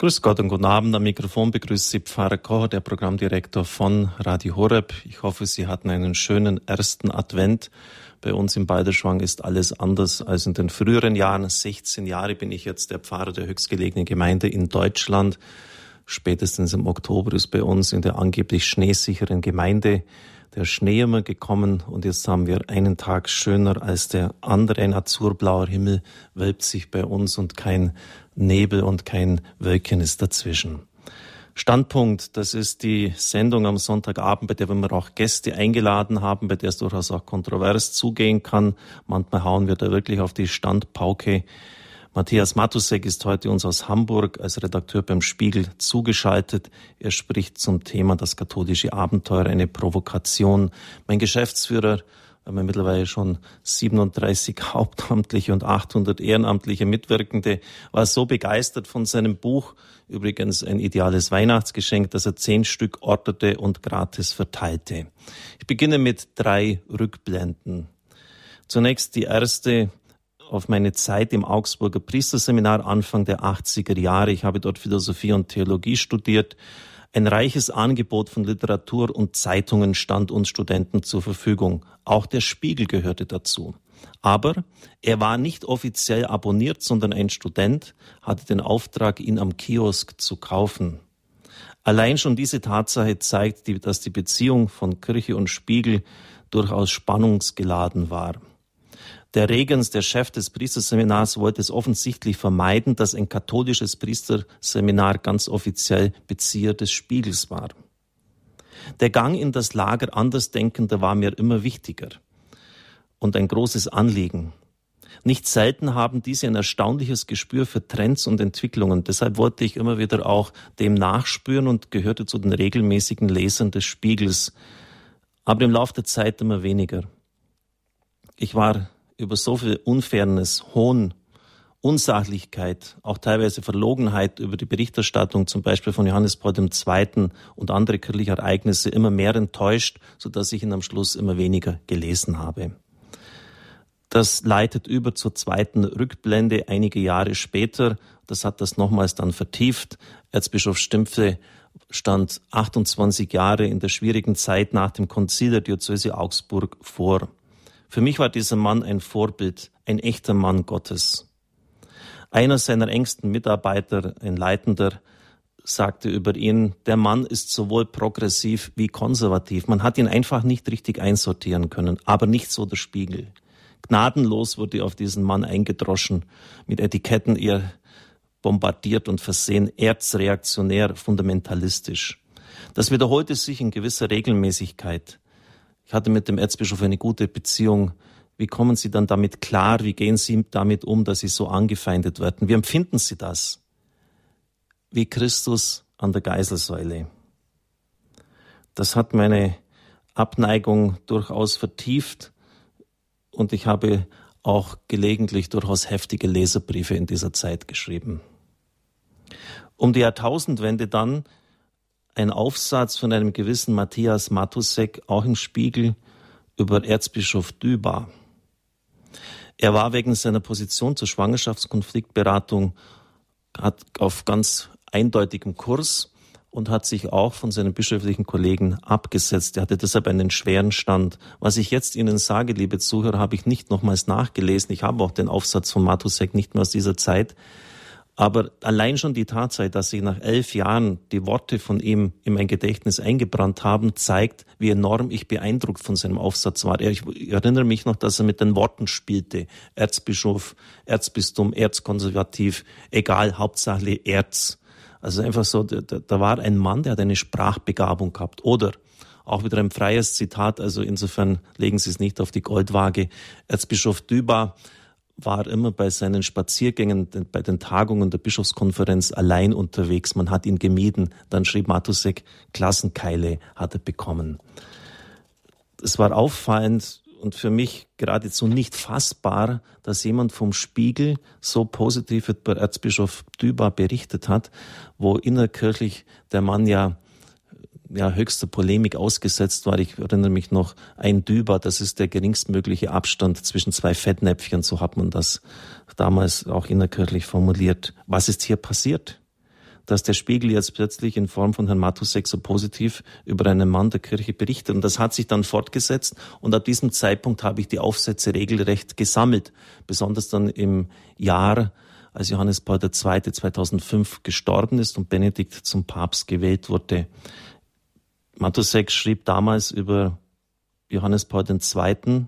Grüß Gott und guten Abend. Am Mikrofon begrüßt Sie Pfarrer Kocher, der Programmdirektor von Radio Horeb. Ich hoffe, Sie hatten einen schönen ersten Advent. Bei uns im Balderschwang ist alles anders als in den früheren Jahren. 16 Jahre bin ich jetzt der Pfarrer der höchstgelegenen Gemeinde in Deutschland. Spätestens im Oktober ist bei uns in der angeblich schneesicheren Gemeinde der Schnee immer gekommen und jetzt haben wir einen Tag schöner als der andere. Ein azurblauer Himmel wölbt sich bei uns und kein Nebel und kein Wölkchen ist dazwischen. Standpunkt, das ist die Sendung am Sonntagabend, bei der wir auch Gäste eingeladen haben, bei der es durchaus auch kontrovers zugehen kann. Manchmal hauen wir da wirklich auf die Standpauke. Matthias Matusek ist heute uns aus Hamburg als Redakteur beim Spiegel zugeschaltet. Er spricht zum Thema das katholische Abenteuer, eine Provokation. Mein Geschäftsführer wir haben mittlerweile schon 37 Hauptamtliche und 800 ehrenamtliche Mitwirkende, war so begeistert von seinem Buch, übrigens ein ideales Weihnachtsgeschenk, dass er zehn Stück ordnete und gratis verteilte. Ich beginne mit drei Rückblenden. Zunächst die erste auf meine Zeit im Augsburger Priesterseminar Anfang der 80er Jahre. Ich habe dort Philosophie und Theologie studiert ein reiches Angebot von Literatur und Zeitungen stand uns Studenten zur Verfügung. Auch der Spiegel gehörte dazu. Aber er war nicht offiziell abonniert, sondern ein Student hatte den Auftrag, ihn am Kiosk zu kaufen. Allein schon diese Tatsache zeigt, dass die Beziehung von Kirche und Spiegel durchaus spannungsgeladen war. Der Regens, der Chef des Priesterseminars, wollte es offensichtlich vermeiden, dass ein katholisches Priesterseminar ganz offiziell Bezieher des Spiegels war. Der Gang in das Lager Andersdenkender war mir immer wichtiger und ein großes Anliegen. Nicht selten haben diese ein erstaunliches Gespür für Trends und Entwicklungen. Deshalb wollte ich immer wieder auch dem nachspüren und gehörte zu den regelmäßigen Lesern des Spiegels. Aber im Laufe der Zeit immer weniger. Ich war über so viel Unfairness, Hohn, Unsachlichkeit, auch teilweise Verlogenheit über die Berichterstattung zum Beispiel von Johannes Paul II. und andere kirchliche Ereignisse immer mehr enttäuscht, so dass ich ihn am Schluss immer weniger gelesen habe. Das leitet über zur zweiten Rückblende einige Jahre später. Das hat das nochmals dann vertieft. Erzbischof Stimpfe stand 28 Jahre in der schwierigen Zeit nach dem Konzil der Diözese Augsburg vor. Für mich war dieser Mann ein Vorbild, ein echter Mann Gottes. Einer seiner engsten Mitarbeiter, ein Leitender, sagte über ihn, der Mann ist sowohl progressiv wie konservativ. Man hat ihn einfach nicht richtig einsortieren können, aber nicht so der Spiegel. Gnadenlos wurde auf diesen Mann eingedroschen, mit Etiketten eher bombardiert und versehen, erzreaktionär, fundamentalistisch. Das wiederholte sich in gewisser Regelmäßigkeit. Ich hatte mit dem Erzbischof eine gute Beziehung. Wie kommen Sie dann damit klar? Wie gehen Sie damit um, dass Sie so angefeindet werden? Wie empfinden Sie das? Wie Christus an der Geiselsäule. Das hat meine Abneigung durchaus vertieft und ich habe auch gelegentlich durchaus heftige Leserbriefe in dieser Zeit geschrieben. Um die Jahrtausendwende dann ein Aufsatz von einem gewissen Matthias Matusek, auch im Spiegel, über Erzbischof Dübar. Er war wegen seiner Position zur Schwangerschaftskonfliktberatung hat auf ganz eindeutigem Kurs und hat sich auch von seinen bischöflichen Kollegen abgesetzt. Er hatte deshalb einen schweren Stand. Was ich jetzt Ihnen sage, liebe Zuhörer, habe ich nicht nochmals nachgelesen. Ich habe auch den Aufsatz von Matusek nicht mehr aus dieser Zeit. Aber allein schon die Tatsache, dass sich nach elf Jahren die Worte von ihm in mein Gedächtnis eingebrannt haben, zeigt, wie enorm ich beeindruckt von seinem Aufsatz war. Ich erinnere mich noch, dass er mit den Worten spielte. Erzbischof, Erzbistum, Erzkonservativ, egal, Hauptsache Erz. Also einfach so, da, da war ein Mann, der hat eine Sprachbegabung gehabt. Oder auch wieder ein freies Zitat, also insofern legen Sie es nicht auf die Goldwaage. Erzbischof Düba war immer bei seinen Spaziergängen, bei den Tagungen der Bischofskonferenz allein unterwegs. Man hat ihn gemieden. Dann schrieb Matusek, Klassenkeile hat er bekommen. Es war auffallend und für mich geradezu nicht fassbar, dass jemand vom Spiegel so positiv über Erzbischof Düber berichtet hat, wo innerkirchlich der Mann ja ja, höchster Polemik ausgesetzt war. Ich erinnere mich noch, ein Düber, das ist der geringstmögliche Abstand zwischen zwei Fettnäpfchen, so hat man das damals auch innerkirchlich formuliert. Was ist hier passiert? dass der Spiegel jetzt plötzlich in Form von Herrn Matusek so positiv über einen Mann der Kirche berichtet. Und das hat sich dann fortgesetzt. Und ab diesem Zeitpunkt habe ich die Aufsätze regelrecht gesammelt. Besonders dann im Jahr, als Johannes Paul II. 2005 gestorben ist und Benedikt zum Papst gewählt wurde. Matusek schrieb damals über Johannes Paul II.,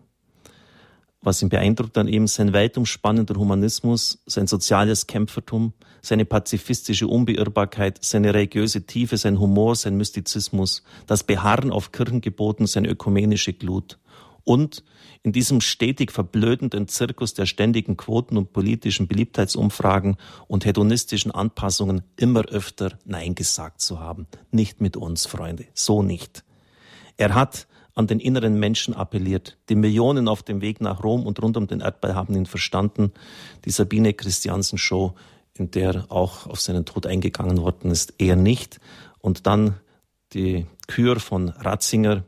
was ihn beeindruckt an ihm, sein weltumspannender Humanismus, sein soziales Kämpfertum, seine pazifistische Unbeirrbarkeit, seine religiöse Tiefe, sein Humor, sein Mystizismus, das Beharren auf Kirchengeboten, seine ökumenische Glut und in diesem stetig verblödenden Zirkus der ständigen Quoten und politischen Beliebtheitsumfragen und hedonistischen Anpassungen immer öfter Nein gesagt zu haben. Nicht mit uns, Freunde, so nicht. Er hat an den inneren Menschen appelliert. Die Millionen auf dem Weg nach Rom und rund um den Erdball haben ihn verstanden. Die Sabine Christiansen Show, in der auch auf seinen Tod eingegangen worden ist, eher nicht. Und dann die Kür von Ratzinger.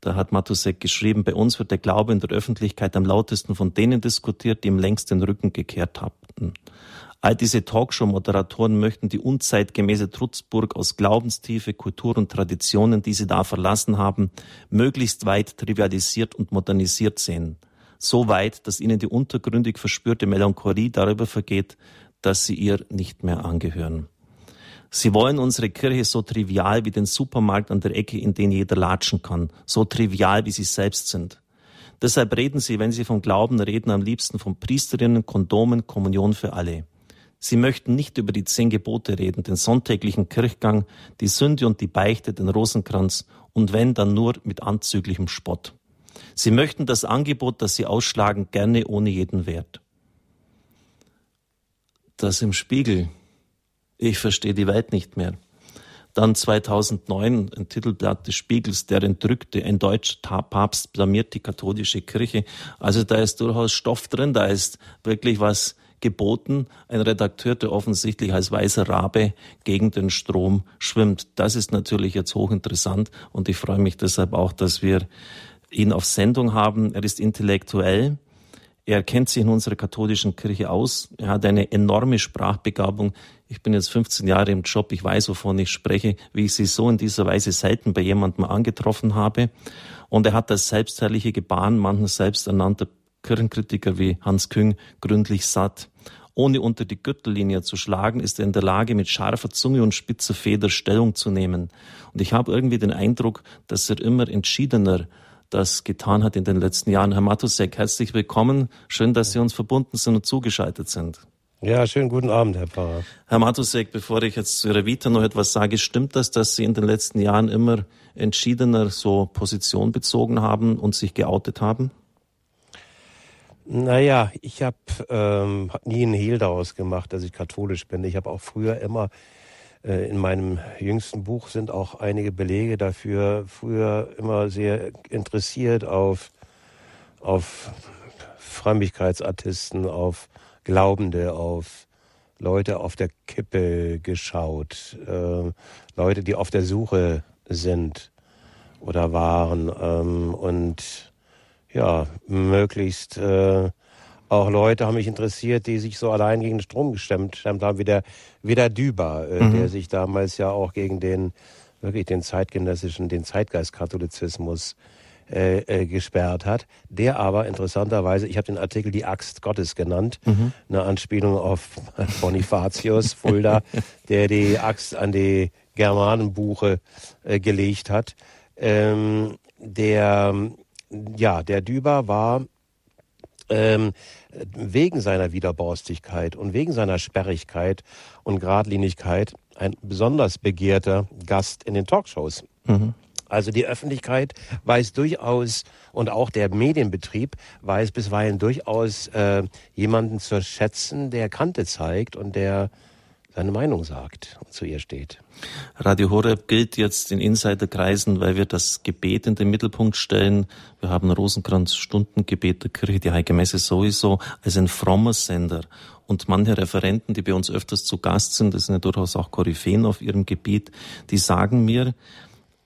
Da hat Matusek geschrieben, bei uns wird der Glaube in der Öffentlichkeit am lautesten von denen diskutiert, die ihm längst den Rücken gekehrt hatten. All diese Talkshow-Moderatoren möchten die unzeitgemäße Trutzburg aus Glaubenstiefe, Kultur und Traditionen, die sie da verlassen haben, möglichst weit trivialisiert und modernisiert sehen. So weit, dass ihnen die untergründig verspürte Melancholie darüber vergeht, dass sie ihr nicht mehr angehören. Sie wollen unsere Kirche so trivial wie den Supermarkt an der Ecke, in den jeder latschen kann, so trivial wie sie selbst sind. Deshalb reden sie, wenn sie vom Glauben reden, am liebsten von Priesterinnen, Kondomen, Kommunion für alle. Sie möchten nicht über die zehn Gebote reden, den sonntäglichen Kirchgang, die Sünde und die Beichte, den Rosenkranz und wenn, dann nur mit anzüglichem Spott. Sie möchten das Angebot, das sie ausschlagen, gerne ohne jeden Wert. Das im Spiegel. Ich verstehe die Welt nicht mehr. Dann 2009 ein Titelblatt des Spiegels, der entrückte, ein deutscher Papst blamiert die katholische Kirche. Also da ist durchaus Stoff drin, da ist wirklich was geboten. Ein Redakteur, der offensichtlich als weißer Rabe gegen den Strom schwimmt. Das ist natürlich jetzt hochinteressant und ich freue mich deshalb auch, dass wir ihn auf Sendung haben. Er ist intellektuell. Er kennt sich in unserer katholischen Kirche aus. Er hat eine enorme Sprachbegabung. Ich bin jetzt 15 Jahre im Job. Ich weiß, wovon ich spreche, wie ich sie so in dieser Weise selten bei jemandem angetroffen habe. Und er hat das selbstherrliche Gebaren manchen selbsternannter Kirchenkritiker wie Hans Küng gründlich satt. Ohne unter die Gürtellinie zu schlagen, ist er in der Lage, mit scharfer Zunge und spitzer Feder Stellung zu nehmen. Und ich habe irgendwie den Eindruck, dass er immer entschiedener das getan hat in den letzten Jahren. Herr Matusek, herzlich willkommen. Schön, dass Sie uns verbunden sind und zugeschaltet sind. Ja, schönen guten Abend, Herr Pfarrer. Herr Matusek, bevor ich jetzt zu Ihrer Vita noch etwas sage, stimmt das, dass Sie in den letzten Jahren immer entschiedener so Position bezogen haben und sich geoutet haben? Naja, ich habe ähm, nie einen Hehl daraus gemacht, dass ich katholisch bin. Ich habe auch früher immer, in meinem jüngsten Buch sind auch einige Belege dafür, früher immer sehr interessiert auf, auf Frömmigkeitsartisten, auf Glaubende, auf Leute auf der Kippe geschaut, äh, Leute, die auf der Suche sind oder waren ähm, und ja, möglichst äh, auch Leute haben mich interessiert, die sich so allein gegen den Strom gestemmt haben, wie der, wie der Düber, äh, mhm. der sich damals ja auch gegen den, wirklich den zeitgenössischen, den Zeitgeistkatholizismus äh, äh, gesperrt hat. Der aber interessanterweise, ich habe den Artikel die Axt Gottes genannt, mhm. eine Anspielung auf Bonifatius Fulda, der die Axt an die Germanenbuche äh, gelegt hat. Ähm, der ja, der Düber war ähm, wegen seiner Widerborstigkeit und wegen seiner Sperrigkeit und Gradlinigkeit ein besonders begehrter Gast in den Talkshows. Mhm. Also die Öffentlichkeit weiß durchaus und auch der Medienbetrieb weiß bisweilen durchaus äh, jemanden zu schätzen, der Kante zeigt und der seine Meinung sagt und zu ihr steht. Radio Horeb gilt jetzt in Insiderkreisen, weil wir das Gebet in den Mittelpunkt stellen. Wir haben Rosenkranz Stundengebet der Kirche, die Heilige Messe sowieso, als ein frommer Sender. Und manche Referenten, die bei uns öfters zu Gast sind, das sind ja durchaus auch Koryphäen auf ihrem Gebiet, die sagen mir,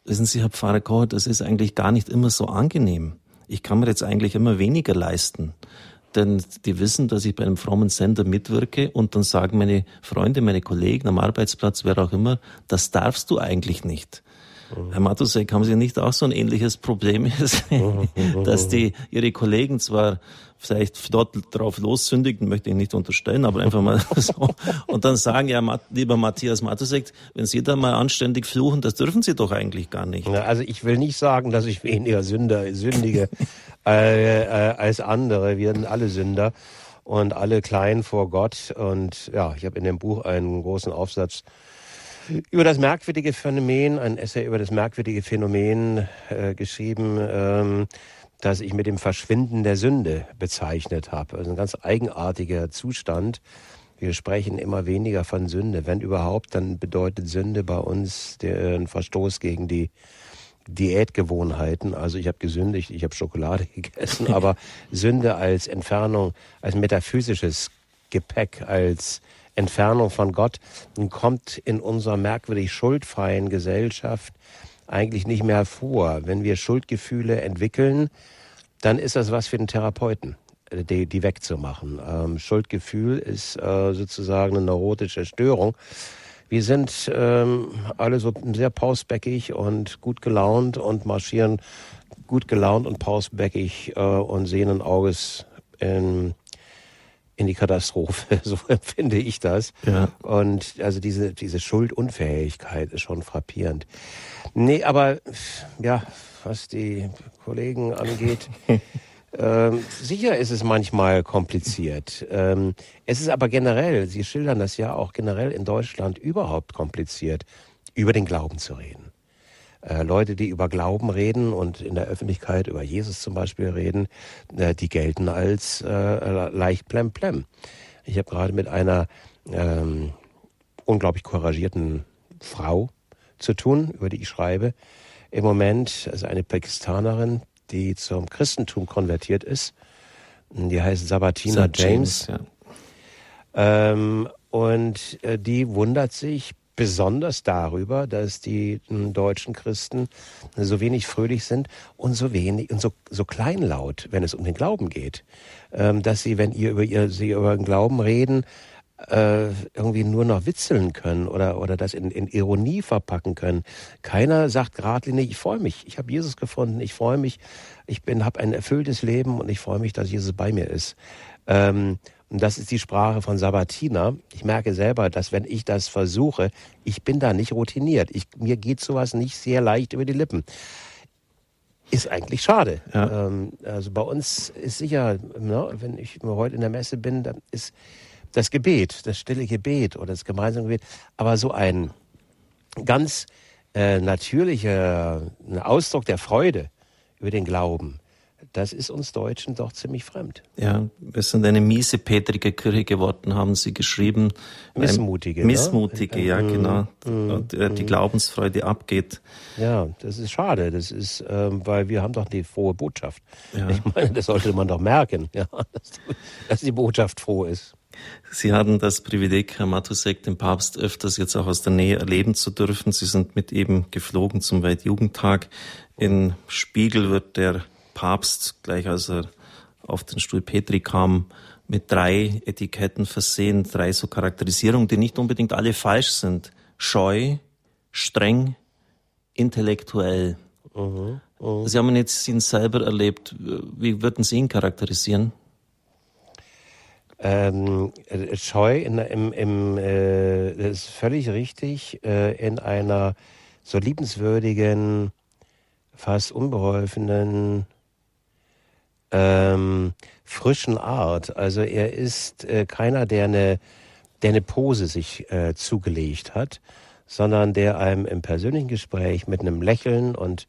wissen Sie, Herr Pfarrer Koch, das ist eigentlich gar nicht immer so angenehm. Ich kann mir jetzt eigentlich immer weniger leisten denn die wissen, dass ich bei einem frommen Sender mitwirke und dann sagen meine Freunde, meine Kollegen am Arbeitsplatz, wer auch immer, das darfst du eigentlich nicht. Herr Matusek, haben Sie nicht auch so ein ähnliches Problem, dass die Ihre Kollegen zwar vielleicht dort drauf lossündigen, möchte ich nicht unterstellen, aber einfach mal so. Und dann sagen, ja, lieber Matthias Matusek, wenn Sie da mal anständig fluchen, das dürfen Sie doch eigentlich gar nicht. Ja, also ich will nicht sagen, dass ich weniger Sünder, sündige äh, äh, als andere. Wir sind alle Sünder und alle klein vor Gott. Und ja, ich habe in dem Buch einen großen Aufsatz über das merkwürdige Phänomen, ein Essay über das merkwürdige Phänomen äh, geschrieben, ähm, das ich mit dem Verschwinden der Sünde bezeichnet habe. Also ein ganz eigenartiger Zustand. Wir sprechen immer weniger von Sünde. Wenn überhaupt, dann bedeutet Sünde bei uns den Verstoß gegen die Diätgewohnheiten. Also ich habe gesündigt, ich habe Schokolade gegessen, aber Sünde als Entfernung, als metaphysisches Gepäck, als Entfernung von Gott kommt in unserer merkwürdig schuldfreien Gesellschaft eigentlich nicht mehr vor. Wenn wir Schuldgefühle entwickeln, dann ist das was für den Therapeuten, äh, die, die wegzumachen. Ähm, Schuldgefühl ist äh, sozusagen eine neurotische Störung. Wir sind ähm, alle so sehr pausbäckig und gut gelaunt und marschieren gut gelaunt und pausbäckig äh, und sehenden Auges in in die Katastrophe. So empfinde ich das. Ja. Und also diese, diese Schuldunfähigkeit ist schon frappierend. Nee, aber ja, was die Kollegen angeht, ähm, sicher ist es manchmal kompliziert. Ähm, es ist aber generell, Sie schildern das ja auch generell in Deutschland überhaupt kompliziert, über den Glauben zu reden. Äh, Leute, die über Glauben reden und in der Öffentlichkeit über Jesus zum Beispiel reden, äh, die gelten als äh, leicht plemplem. Ich habe gerade mit einer ähm, unglaublich couragierten Frau zu tun, über die ich schreibe. Im Moment, also eine Pakistanerin, die zum Christentum konvertiert ist. Die heißt Sabatina James. James ja. ähm, und äh, die wundert sich besonders darüber, dass die hm, deutschen Christen so wenig fröhlich sind und so wenig und so, so kleinlaut, wenn es um den Glauben geht, ähm, dass sie, wenn ihr über ihr, sie über den Glauben reden, äh, irgendwie nur noch witzeln können oder, oder das in, in Ironie verpacken können. Keiner sagt geradlinig, ich freue mich, ich habe Jesus gefunden, ich freue mich, ich bin, habe ein erfülltes Leben und ich freue mich, dass Jesus bei mir ist. Ähm, und das ist die Sprache von Sabatina. Ich merke selber, dass wenn ich das versuche, ich bin da nicht routiniert. Ich, mir geht sowas nicht sehr leicht über die Lippen. Ist eigentlich schade. Ja. Ähm, also bei uns ist sicher, ne, wenn ich heute in der Messe bin, dann ist das Gebet, das stille Gebet oder das gemeinsame Gebet, aber so ein ganz äh, natürlicher Ausdruck der Freude über den Glauben, das ist uns Deutschen doch ziemlich fremd. Ja, wir sind eine miese Petrige Kirche geworden, haben Sie geschrieben. Missmutige. Missmutige, ne? ja, mm, genau. Und äh, die mm. Glaubensfreude abgeht. Ja, das ist schade. Das ist, ähm, weil wir haben doch die frohe Botschaft. Ja. Ich meine, das sollte man doch merken, ja, dass, dass die Botschaft froh ist. Sie hatten das Privileg, Herr Matusek, den Papst öfters jetzt auch aus der Nähe erleben zu dürfen. Sie sind mit eben geflogen zum Weltjugendtag. In Spiegel wird der Papst, gleich als er auf den Stuhl Petri kam, mit drei Etiketten versehen, drei so Charakterisierungen, die nicht unbedingt alle falsch sind. Scheu, streng, intellektuell. Mhm, mh. Sie haben jetzt ihn selber erlebt. Wie würden Sie ihn charakterisieren? Ähm, scheu in, im, im äh, das ist völlig richtig, äh, in einer so liebenswürdigen, fast unbeholfenen, ähm, frischen Art. Also er ist äh, keiner, der eine, der eine Pose sich äh, zugelegt hat, sondern der einem im persönlichen Gespräch mit einem Lächeln und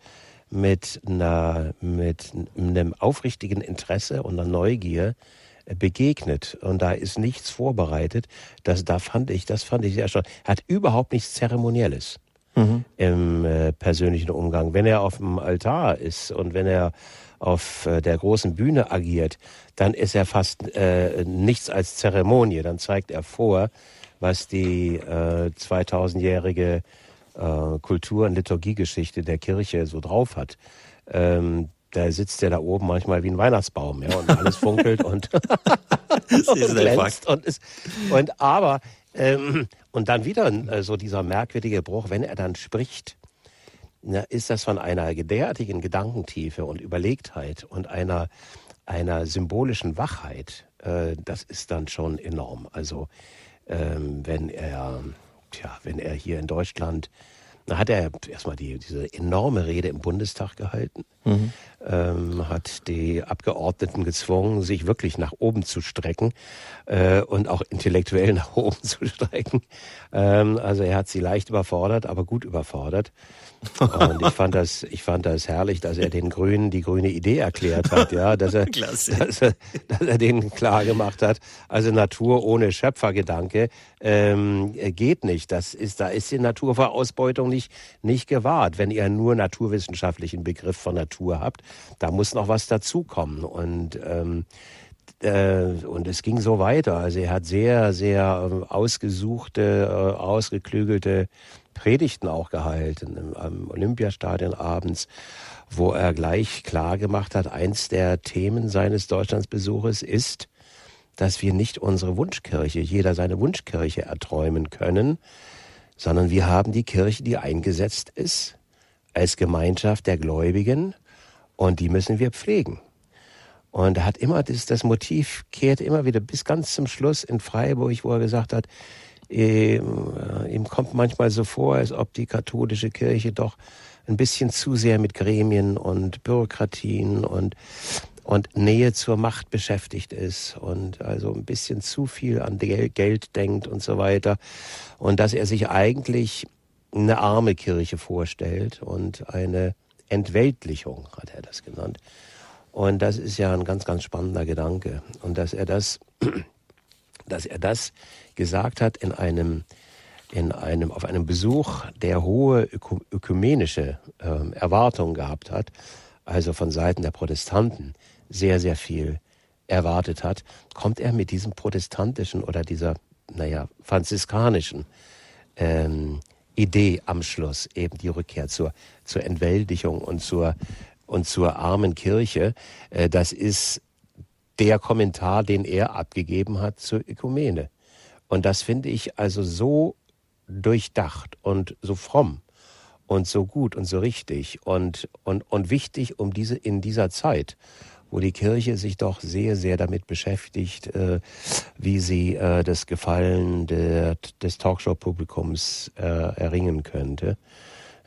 mit einer, mit einem aufrichtigen Interesse und einer Neugier äh, begegnet und da ist nichts vorbereitet. Das, da fand ich, das fand ich sehr schon. Hat überhaupt nichts Zeremonielles mhm. im äh, persönlichen Umgang. Wenn er auf dem Altar ist und wenn er auf äh, der großen Bühne agiert, dann ist er fast äh, nichts als Zeremonie. Dann zeigt er vor, was die äh, 2000-jährige äh, Kultur- und Liturgiegeschichte der Kirche so drauf hat. Ähm, da sitzt er da oben manchmal wie ein Weihnachtsbaum, ja, und alles funkelt und, und glänzt und ist, und aber, ähm, und dann wieder äh, so dieser merkwürdige Bruch, wenn er dann spricht, na, ist das von einer derartigen Gedankentiefe und Überlegtheit und einer, einer symbolischen Wachheit, äh, das ist dann schon enorm. Also, ähm, wenn er, tja, wenn er hier in Deutschland da hat er erstmal die, diese enorme Rede im Bundestag gehalten, mhm. ähm, hat die Abgeordneten gezwungen, sich wirklich nach oben zu strecken äh, und auch intellektuell nach oben zu strecken. Ähm, also er hat sie leicht überfordert, aber gut überfordert. Und ich fand das, ich fand das herrlich, dass er den Grünen die grüne Idee erklärt hat, ja, dass er, dass er, dass er denen klar gemacht hat, also Natur ohne Schöpfergedanke ähm, geht nicht. Das ist, da ist die Natur vor Ausbeutung nicht, nicht gewahrt. Wenn ihr nur naturwissenschaftlichen Begriff von Natur habt, da muss noch was dazukommen. Und ähm, äh, und es ging so weiter. Also er hat sehr, sehr ähm, ausgesuchte, äh, ausgeklügelte Predigten auch gehalten am Olympiastadion abends, wo er gleich klar gemacht hat, eins der Themen seines Deutschlandsbesuches ist, dass wir nicht unsere Wunschkirche, jeder seine Wunschkirche erträumen können, sondern wir haben die Kirche, die eingesetzt ist, als Gemeinschaft der Gläubigen und die müssen wir pflegen. Und er hat immer das, das Motiv kehrt immer wieder bis ganz zum Schluss in Freiburg, wo er gesagt hat, ihm, äh, ihm kommt manchmal so vor, als ob die katholische Kirche doch ein bisschen zu sehr mit Gremien und Bürokratien und und Nähe zur Macht beschäftigt ist und also ein bisschen zu viel an Geld denkt und so weiter. Und dass er sich eigentlich eine arme Kirche vorstellt und eine Entweltlichung hat er das genannt. Und das ist ja ein ganz ganz spannender Gedanke. Und dass er das dass er das gesagt hat in einem, in einem, auf einem Besuch, der hohe ökumenische äh, Erwartungen gehabt hat, also von Seiten der Protestanten sehr, sehr viel erwartet hat, kommt er mit diesem protestantischen oder dieser, naja, franziskanischen ähm, Idee am Schluss, eben die Rückkehr zur, zur Entwältigung und zur, und zur armen Kirche. Äh, das ist der Kommentar, den er abgegeben hat zur Ökumene. Und das finde ich also so durchdacht und so fromm und so gut und so richtig und, und, und wichtig um diese, in dieser Zeit, wo die Kirche sich doch sehr, sehr damit beschäftigt, äh, wie sie äh, das Gefallen der, des Talkshow-Publikums äh, erringen könnte.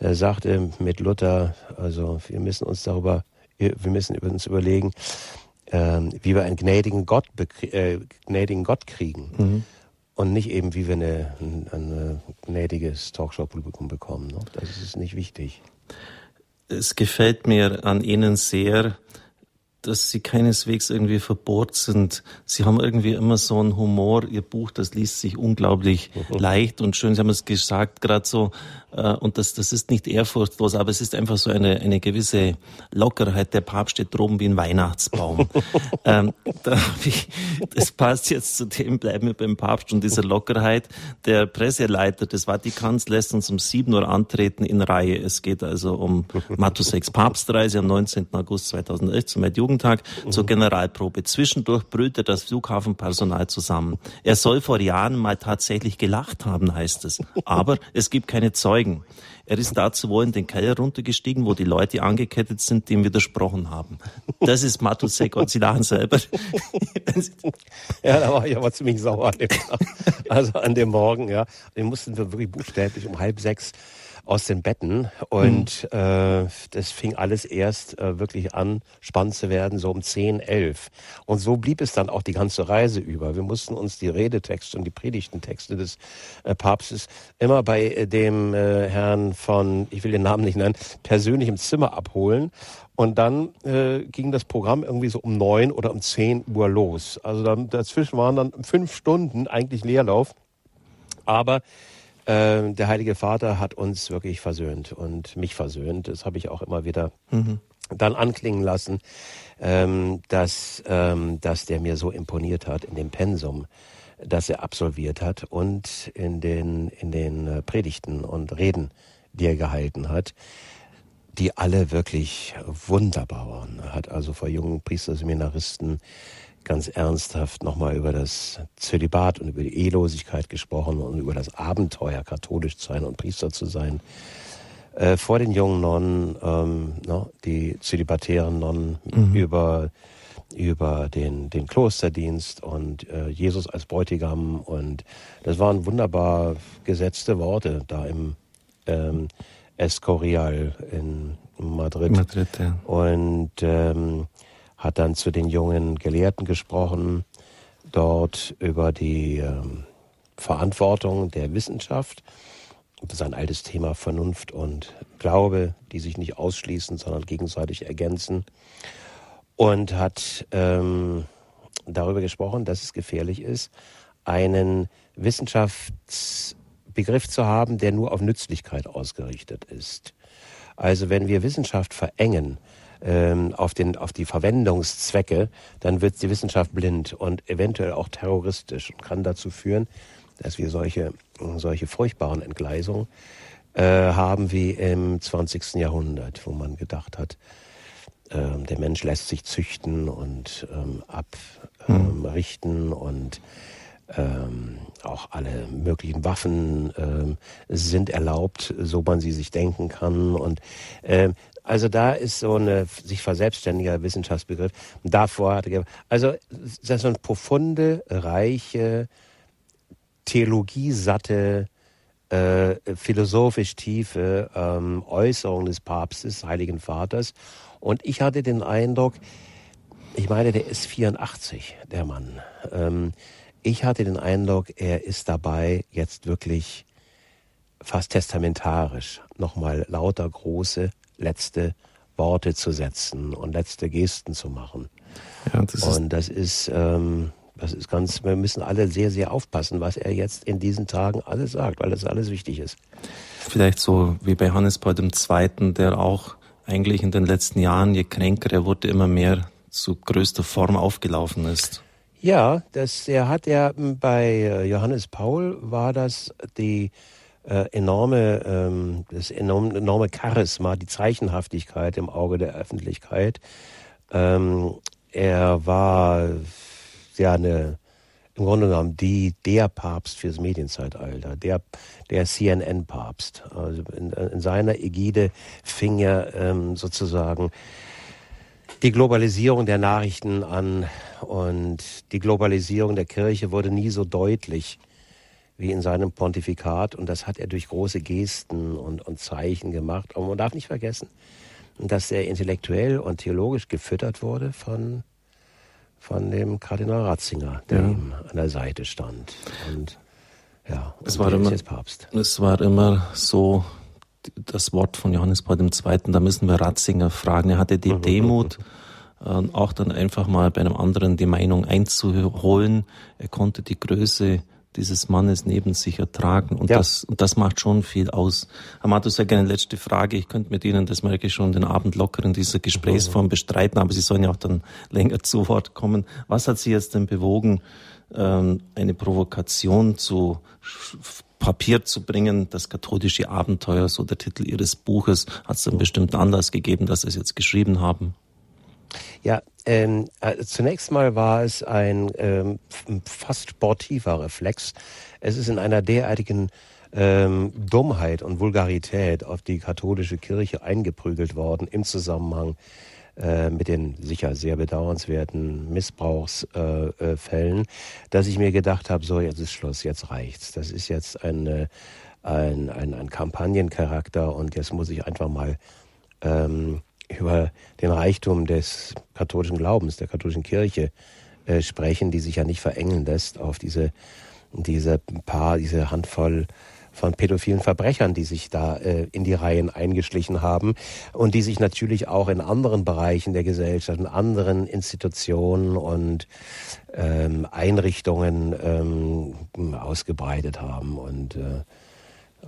Er sagte mit Luther, also wir müssen uns darüber, wir müssen uns überlegen, ähm, wie wir einen gnädigen Gott, äh, gnädigen Gott kriegen. Mhm. Und nicht eben, wie wir ein gnädiges Talkshow-Publikum bekommen. Ne? Das ist nicht wichtig. Es gefällt mir an Ihnen sehr, dass sie keineswegs irgendwie verbohrt sind. Sie haben irgendwie immer so einen Humor. Ihr Buch, das liest sich unglaublich mhm. leicht und schön. Sie haben es gesagt, gerade so, äh, und das, das ist nicht ehrfurchtlos, aber es ist einfach so eine, eine gewisse Lockerheit. Der Papst steht droben wie ein Weihnachtsbaum. ähm, da ich, das passt jetzt zu dem, bleiben wir beim Papst und dieser Lockerheit. Der Presseleiter des Vatikans lässt uns um 7 Uhr antreten in Reihe. Es geht also um Matthäus Papstreise am 19. August 2011 zum Weltjugendtag mhm. zur Generalprobe. Zwischendurch brüllt er das Flughafenpersonal zusammen. Er soll vor Jahren mal tatsächlich gelacht haben, heißt es. Aber es gibt keine Zeugen. Er ist dazu wohl in den Keller runtergestiegen, wo die Leute angekettet sind, die ihm widersprochen haben. Das ist Matusek und Sie lachen selber. ja, da war ich aber ziemlich sauer an dem Tag. Also an dem Morgen, ja. Wir mussten wirklich buchstäblich um halb sechs aus den Betten und mhm. äh, das fing alles erst äh, wirklich an, spannend zu werden, so um 10, 11. Und so blieb es dann auch die ganze Reise über. Wir mussten uns die Redetexte und die Predigtentexte des äh, Papstes immer bei äh, dem äh, Herrn von, ich will den Namen nicht nennen, persönlich im Zimmer abholen. Und dann äh, ging das Programm irgendwie so um neun oder um zehn Uhr los. Also dann, dazwischen waren dann fünf Stunden eigentlich Leerlauf. Aber äh, der Heilige Vater hat uns wirklich versöhnt und mich versöhnt. Das habe ich auch immer wieder mhm. dann anklingen lassen, ähm, dass, ähm, dass der mir so imponiert hat in dem Pensum, das er absolviert hat und in den, in den äh, Predigten und Reden, die er gehalten hat. die alle wirklich wunderbar waren. Er hat also vor jungen Priesterseminaristen ganz ernsthaft nochmal über das Zölibat und über die Ehelosigkeit gesprochen und über das Abenteuer, katholisch zu sein und Priester zu sein. Äh, vor den jungen Nonnen, ähm, no, die zölibatären Nonnen, mhm. über, über den, den Klosterdienst und äh, Jesus als Bräutigam. Und das waren wunderbar gesetzte Worte da im ähm, Escorial in Madrid. Madrid ja. Und ähm, hat dann zu den jungen Gelehrten gesprochen, dort über die ähm, Verantwortung der Wissenschaft. Das ist ein altes Thema Vernunft und Glaube, die sich nicht ausschließen, sondern gegenseitig ergänzen. Und hat ähm, darüber gesprochen, dass es gefährlich ist, einen Wissenschaftsbegriff zu haben, der nur auf Nützlichkeit ausgerichtet ist. Also wenn wir Wissenschaft verengen, ähm, auf, den, auf die Verwendungszwecke, dann wird die Wissenschaft blind und eventuell auch terroristisch und kann dazu führen, dass wir solche, solche furchtbaren Entgleisungen äh, haben wie im 20. Jahrhundert, wo man gedacht hat, äh, der Mensch lässt sich züchten und ähm, abrichten mhm. und ähm, auch alle möglichen Waffen ähm, sind erlaubt, so man sie sich denken kann. Und ähm, also da ist so eine sich verselbstständiger Wissenschaftsbegriff. Davor hatte also das ist so eine profunde, reiche, theologiesatte, äh, philosophisch tiefe ähm, Äußerung des Papstes, Heiligen Vaters. Und ich hatte den Eindruck, ich meine, der ist 84, der Mann. Ähm, ich hatte den Eindruck, er ist dabei jetzt wirklich fast testamentarisch nochmal lauter große letzte Worte zu setzen und letzte Gesten zu machen. Ja, das und das ist, ähm, das ist ganz, wir müssen alle sehr, sehr aufpassen, was er jetzt in diesen Tagen alles sagt, weil das alles wichtig ist. Vielleicht so wie bei Hannes Paul II., der auch eigentlich in den letzten Jahren, je kränker er wurde, immer mehr zu größter Form aufgelaufen ist. Ja, das, er hat ja bei äh, Johannes Paul war das die äh, enorme, ähm, das enorme, enorme Charisma, die Zeichenhaftigkeit im Auge der Öffentlichkeit. Ähm, er war ja eine, im Grunde genommen die, der Papst fürs Medienzeitalter, der, der CNN-Papst. Also in, in, seiner Ägide fing er ähm, sozusagen die Globalisierung der Nachrichten an und die Globalisierung der Kirche wurde nie so deutlich wie in seinem Pontifikat. Und das hat er durch große Gesten und, und Zeichen gemacht. Aber man darf nicht vergessen, dass er intellektuell und theologisch gefüttert wurde von, von dem Kardinal Ratzinger, der ja. ihm an der Seite stand. Und ja, es war, immer, Papst. es war immer so das Wort von Johannes Paul II., da müssen wir Ratzinger fragen. Er hatte die mhm. Demut, äh, auch dann einfach mal bei einem anderen die Meinung einzuholen. Er konnte die Größe dieses Mannes neben sich ertragen. Und, ja. das, und das macht schon viel aus. Herr Matus, sehr gerne letzte Frage. Ich könnte mit Ihnen, das merke ich schon, den Abend locker in dieser Gesprächsform bestreiten, aber Sie sollen ja auch dann länger zu Wort kommen. Was hat Sie jetzt denn bewogen, ähm, eine Provokation zu Papier zu bringen, das katholische Abenteuer, so der Titel Ihres Buches, hat es einen bestimmten Anlass gegeben, dass Sie es jetzt geschrieben haben? Ja, ähm, äh, zunächst mal war es ein ähm, fast sportiver Reflex. Es ist in einer derartigen ähm, Dummheit und Vulgarität auf die katholische Kirche eingeprügelt worden im Zusammenhang äh, mit den sicher sehr bedauernswerten Missbrauchsfällen, äh, dass ich mir gedacht habe, so jetzt ist Schluss, jetzt reicht's. Das ist jetzt ein, ein, ein, ein Kampagnencharakter und jetzt muss ich einfach mal ähm, über den Reichtum des katholischen Glaubens, der katholischen Kirche äh, sprechen, die sich ja nicht verengen lässt auf diese, diese paar, diese Handvoll von pädophilen Verbrechern, die sich da äh, in die Reihen eingeschlichen haben und die sich natürlich auch in anderen Bereichen der Gesellschaft, in anderen Institutionen und ähm, Einrichtungen ähm, ausgebreitet haben. Und äh,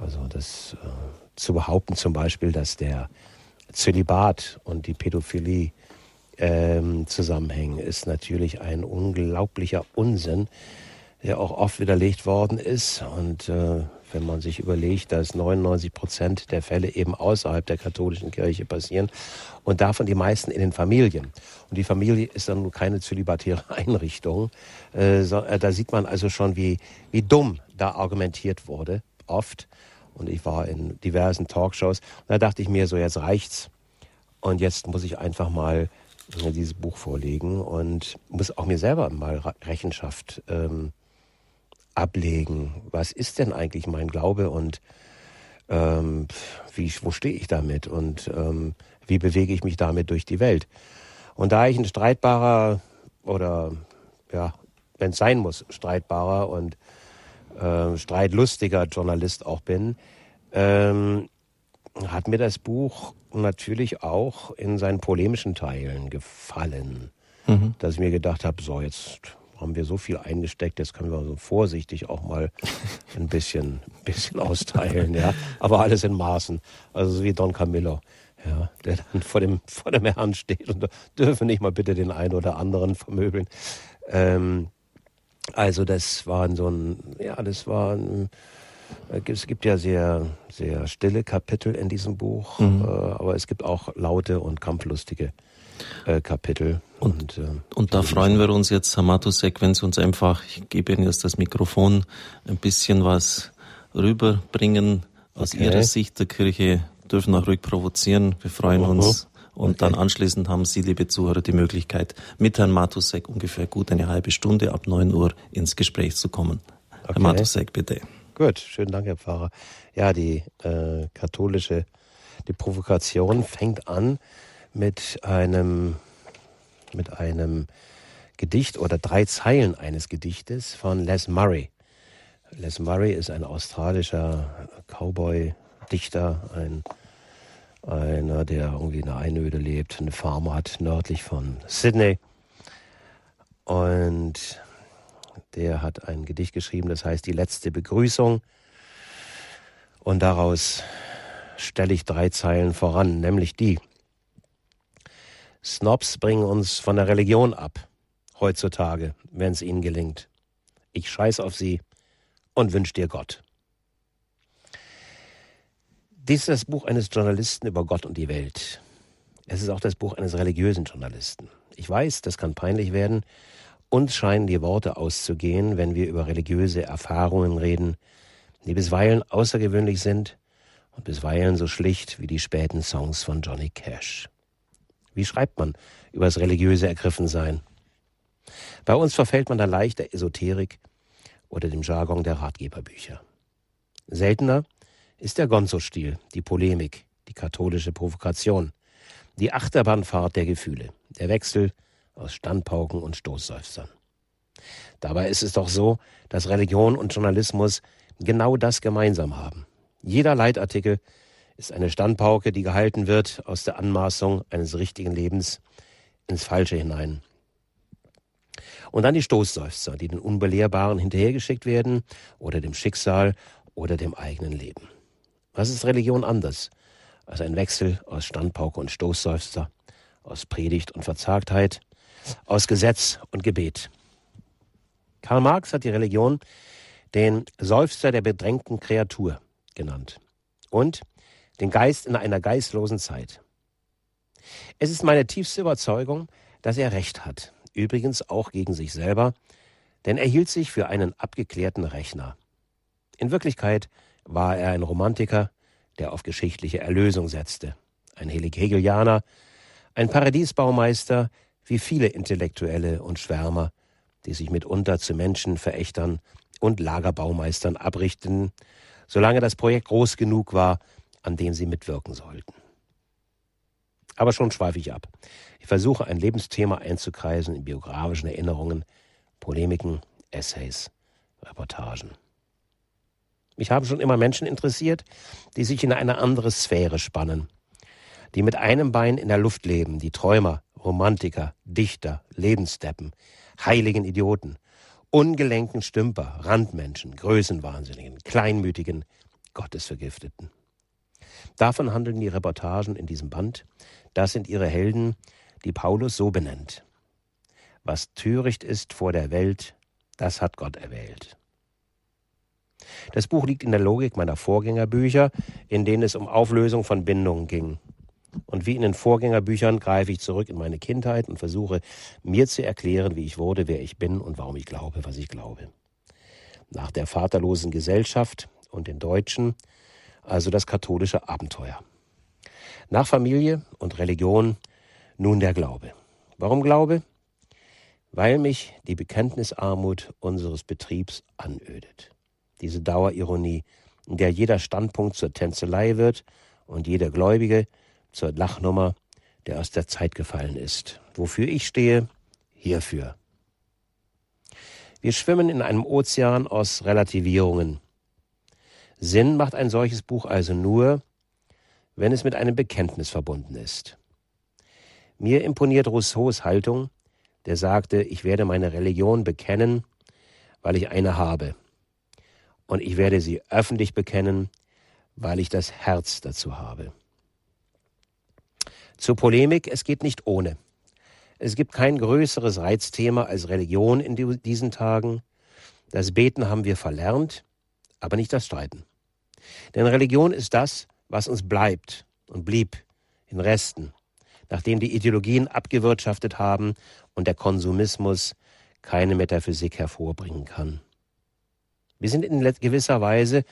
also das äh, zu behaupten zum Beispiel, dass der Zölibat und die Pädophilie ähm, zusammenhängen, ist natürlich ein unglaublicher Unsinn, der auch oft widerlegt worden ist und äh, wenn man sich überlegt, dass 99 Prozent der Fälle eben außerhalb der katholischen Kirche passieren und davon die meisten in den Familien. Und die Familie ist dann keine zölibatäre Einrichtung. Äh, so, äh, da sieht man also schon, wie, wie dumm da argumentiert wurde, oft. Und ich war in diversen Talkshows. Und da dachte ich mir, so jetzt reicht's. Und jetzt muss ich einfach mal dieses Buch vorlegen und muss auch mir selber mal Rechenschaft ähm, ablegen. Was ist denn eigentlich mein Glaube und ähm, wie, wo stehe ich damit und ähm, wie bewege ich mich damit durch die Welt? Und da ich ein streitbarer oder ja, wenn es sein muss, streitbarer und äh, streitlustiger Journalist auch bin, ähm, hat mir das Buch natürlich auch in seinen polemischen Teilen gefallen. Mhm. Dass ich mir gedacht habe, so jetzt haben wir so viel eingesteckt, jetzt können wir so vorsichtig auch mal ein bisschen, bisschen austeilen, ja. Aber alles in Maßen. Also so wie Don Camillo, ja, der dann vor dem, vor dem Herrn steht und dürfen nicht mal bitte den einen oder anderen vermöbeln. Ähm, also das war so ein, ja, das war ein, es gibt ja sehr, sehr stille Kapitel in diesem Buch, mhm. äh, aber es gibt auch laute und kampflustige äh, Kapitel. Und, und, äh, und da freuen wir uns jetzt, Herr Matusek, wenn Sie uns einfach, ich gebe Ihnen jetzt das Mikrofon, ein bisschen was rüberbringen aus okay. Ihrer Sicht der Kirche, dürfen auch ruhig provozieren. Wir freuen uh uns. Und okay. dann anschließend haben Sie, liebe Zuhörer, die Möglichkeit, mit Herrn Matusek ungefähr gut eine halbe Stunde ab 9 Uhr ins Gespräch zu kommen. Okay. Herr Matusek, bitte. Gut, schönen Dank, Herr Pfarrer. Ja, die äh, katholische, die Provokation fängt an mit einem, mit einem Gedicht oder drei Zeilen eines Gedichtes von Les Murray. Les Murray ist ein australischer Cowboy-Dichter, ein, einer, der irgendwie in der Einöde lebt, eine Farm hat nördlich von Sydney. Und der hat ein Gedicht geschrieben, das heißt Die letzte Begrüßung. Und daraus stelle ich drei Zeilen voran, nämlich die. Snobs bringen uns von der Religion ab, heutzutage, wenn es ihnen gelingt. Ich scheiß auf sie und wünsch dir Gott. Dies ist das Buch eines Journalisten über Gott und die Welt. Es ist auch das Buch eines religiösen Journalisten. Ich weiß, das kann peinlich werden, uns scheinen die Worte auszugehen, wenn wir über religiöse Erfahrungen reden, die bisweilen außergewöhnlich sind und bisweilen so schlicht wie die späten Songs von Johnny Cash. Wie schreibt man über das religiöse Ergriffensein? Bei uns verfällt man da leicht der Esoterik oder dem Jargon der Ratgeberbücher. Seltener ist der Gonzo-Stil, die Polemik, die katholische Provokation, die Achterbahnfahrt der Gefühle, der Wechsel aus Standpauken und Stoßseufzern. Dabei ist es doch so, dass Religion und Journalismus genau das gemeinsam haben. Jeder Leitartikel ist eine Standpauke, die gehalten wird aus der Anmaßung eines richtigen Lebens ins Falsche hinein. Und dann die Stoßseufzer, die den Unbelehrbaren hinterhergeschickt werden oder dem Schicksal oder dem eigenen Leben. Was ist Religion anders als ein Wechsel aus Standpauke und Stoßseufzer, aus Predigt und Verzagtheit, aus Gesetz und Gebet. Karl Marx hat die Religion den Seufzer der bedrängten Kreatur genannt und den Geist in einer geistlosen Zeit. Es ist meine tiefste Überzeugung, dass er recht hat, übrigens auch gegen sich selber, denn er hielt sich für einen abgeklärten Rechner. In Wirklichkeit war er ein Romantiker, der auf geschichtliche Erlösung setzte, ein Hegelianer, ein Paradiesbaumeister, wie viele Intellektuelle und Schwärmer, die sich mitunter zu Menschenverächtern und Lagerbaumeistern abrichten, solange das Projekt groß genug war, an dem sie mitwirken sollten. Aber schon schweife ich ab. Ich versuche ein Lebensthema einzukreisen in biografischen Erinnerungen, Polemiken, Essays, Reportagen. Mich haben schon immer Menschen interessiert, die sich in eine andere Sphäre spannen, die mit einem Bein in der Luft leben, die Träumer, Romantiker, Dichter, Lebensdeppen, heiligen Idioten, ungelenken Stümper, Randmenschen, Größenwahnsinnigen, Kleinmütigen, Gottesvergifteten. Davon handeln die Reportagen in diesem Band. Das sind ihre Helden, die Paulus so benennt. Was töricht ist vor der Welt, das hat Gott erwählt. Das Buch liegt in der Logik meiner Vorgängerbücher, in denen es um Auflösung von Bindungen ging. Und wie in den Vorgängerbüchern greife ich zurück in meine Kindheit und versuche mir zu erklären, wie ich wurde, wer ich bin und warum ich glaube, was ich glaube. Nach der vaterlosen Gesellschaft und den Deutschen, also das katholische Abenteuer. Nach Familie und Religion nun der Glaube. Warum Glaube? Weil mich die Bekenntnisarmut unseres Betriebs anödet. Diese Dauerironie, in der jeder Standpunkt zur Tänzelei wird und jeder Gläubige zur Lachnummer, der aus der Zeit gefallen ist. Wofür ich stehe, hierfür. Wir schwimmen in einem Ozean aus Relativierungen. Sinn macht ein solches Buch also nur, wenn es mit einem Bekenntnis verbunden ist. Mir imponiert Rousseaus Haltung, der sagte, ich werde meine Religion bekennen, weil ich eine habe. Und ich werde sie öffentlich bekennen, weil ich das Herz dazu habe. Zur Polemik, es geht nicht ohne. Es gibt kein größeres Reizthema als Religion in diesen Tagen. Das Beten haben wir verlernt, aber nicht das Streiten. Denn Religion ist das, was uns bleibt und blieb in Resten, nachdem die Ideologien abgewirtschaftet haben und der Konsumismus keine Metaphysik hervorbringen kann. Wir sind in gewisser Weise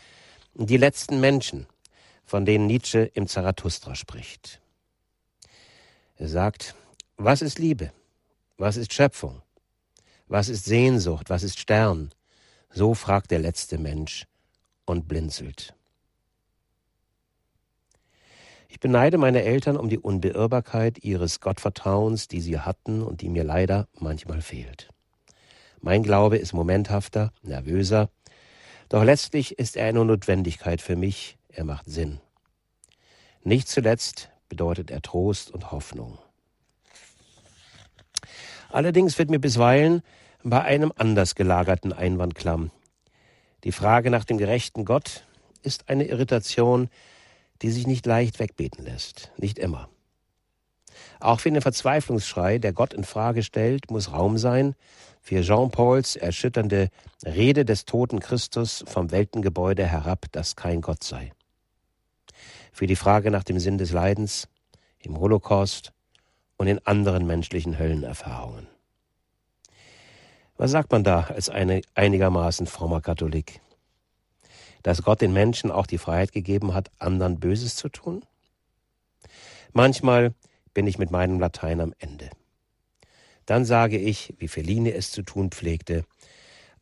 die letzten Menschen, von denen Nietzsche im Zarathustra spricht. Er sagt, was ist Liebe? Was ist Schöpfung? Was ist Sehnsucht? Was ist Stern? So fragt der letzte Mensch und blinzelt. Ich beneide meine Eltern um die Unbeirrbarkeit ihres Gottvertrauens, die sie hatten und die mir leider manchmal fehlt. Mein Glaube ist momenthafter, nervöser, doch letztlich ist er eine Notwendigkeit für mich, er macht Sinn. Nicht zuletzt bedeutet er Trost und Hoffnung. Allerdings wird mir bisweilen bei einem anders gelagerten Einwand klamm. Die Frage nach dem gerechten Gott ist eine Irritation, die sich nicht leicht wegbeten lässt, nicht immer. Auch für den Verzweiflungsschrei, der Gott in Frage stellt, muss Raum sein für Jean-Pauls erschütternde Rede des toten Christus vom Weltengebäude herab, das kein Gott sei für die Frage nach dem Sinn des Leidens im Holocaust und in anderen menschlichen Höllenerfahrungen. Was sagt man da als eine einigermaßen frommer Katholik? Dass Gott den Menschen auch die Freiheit gegeben hat, anderen Böses zu tun? Manchmal bin ich mit meinem Latein am Ende. Dann sage ich, wie Feline es zu tun pflegte,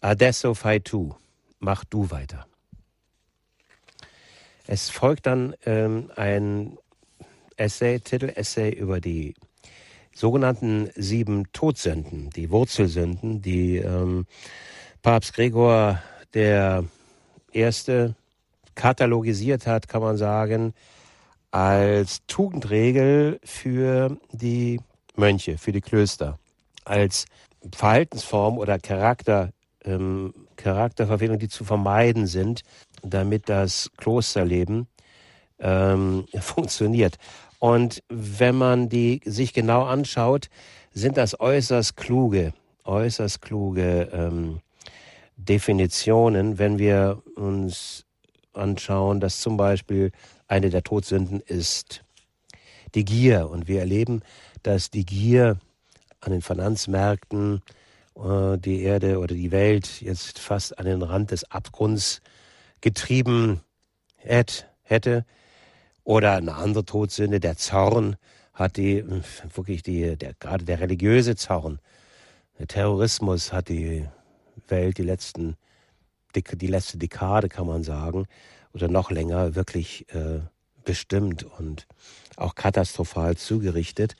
Adesso fai tu, mach du weiter. Es folgt dann ähm, ein Essay, Titel-Essay über die sogenannten sieben Todsünden, die Wurzelsünden, die ähm, Papst Gregor der Erste katalogisiert hat, kann man sagen, als Tugendregel für die Mönche, für die Klöster, als Verhaltensform oder Charakter, ähm, Charakterverfehlungen, die zu vermeiden sind, damit das Klosterleben ähm, funktioniert. Und wenn man die sich genau anschaut, sind das äußerst kluge, äußerst kluge ähm, Definitionen, wenn wir uns anschauen, dass zum Beispiel eine der Todsünden ist die Gier. Und wir erleben, dass die Gier an den Finanzmärkten äh, die Erde oder die Welt jetzt fast an den Rand des Abgrunds getrieben hätte. Oder eine andere Todsünde, der Zorn hat die, wirklich die, der, gerade der religiöse Zorn, der Terrorismus hat die Welt die letzten, die letzte Dekade, kann man sagen, oder noch länger wirklich äh, bestimmt und auch katastrophal zugerichtet.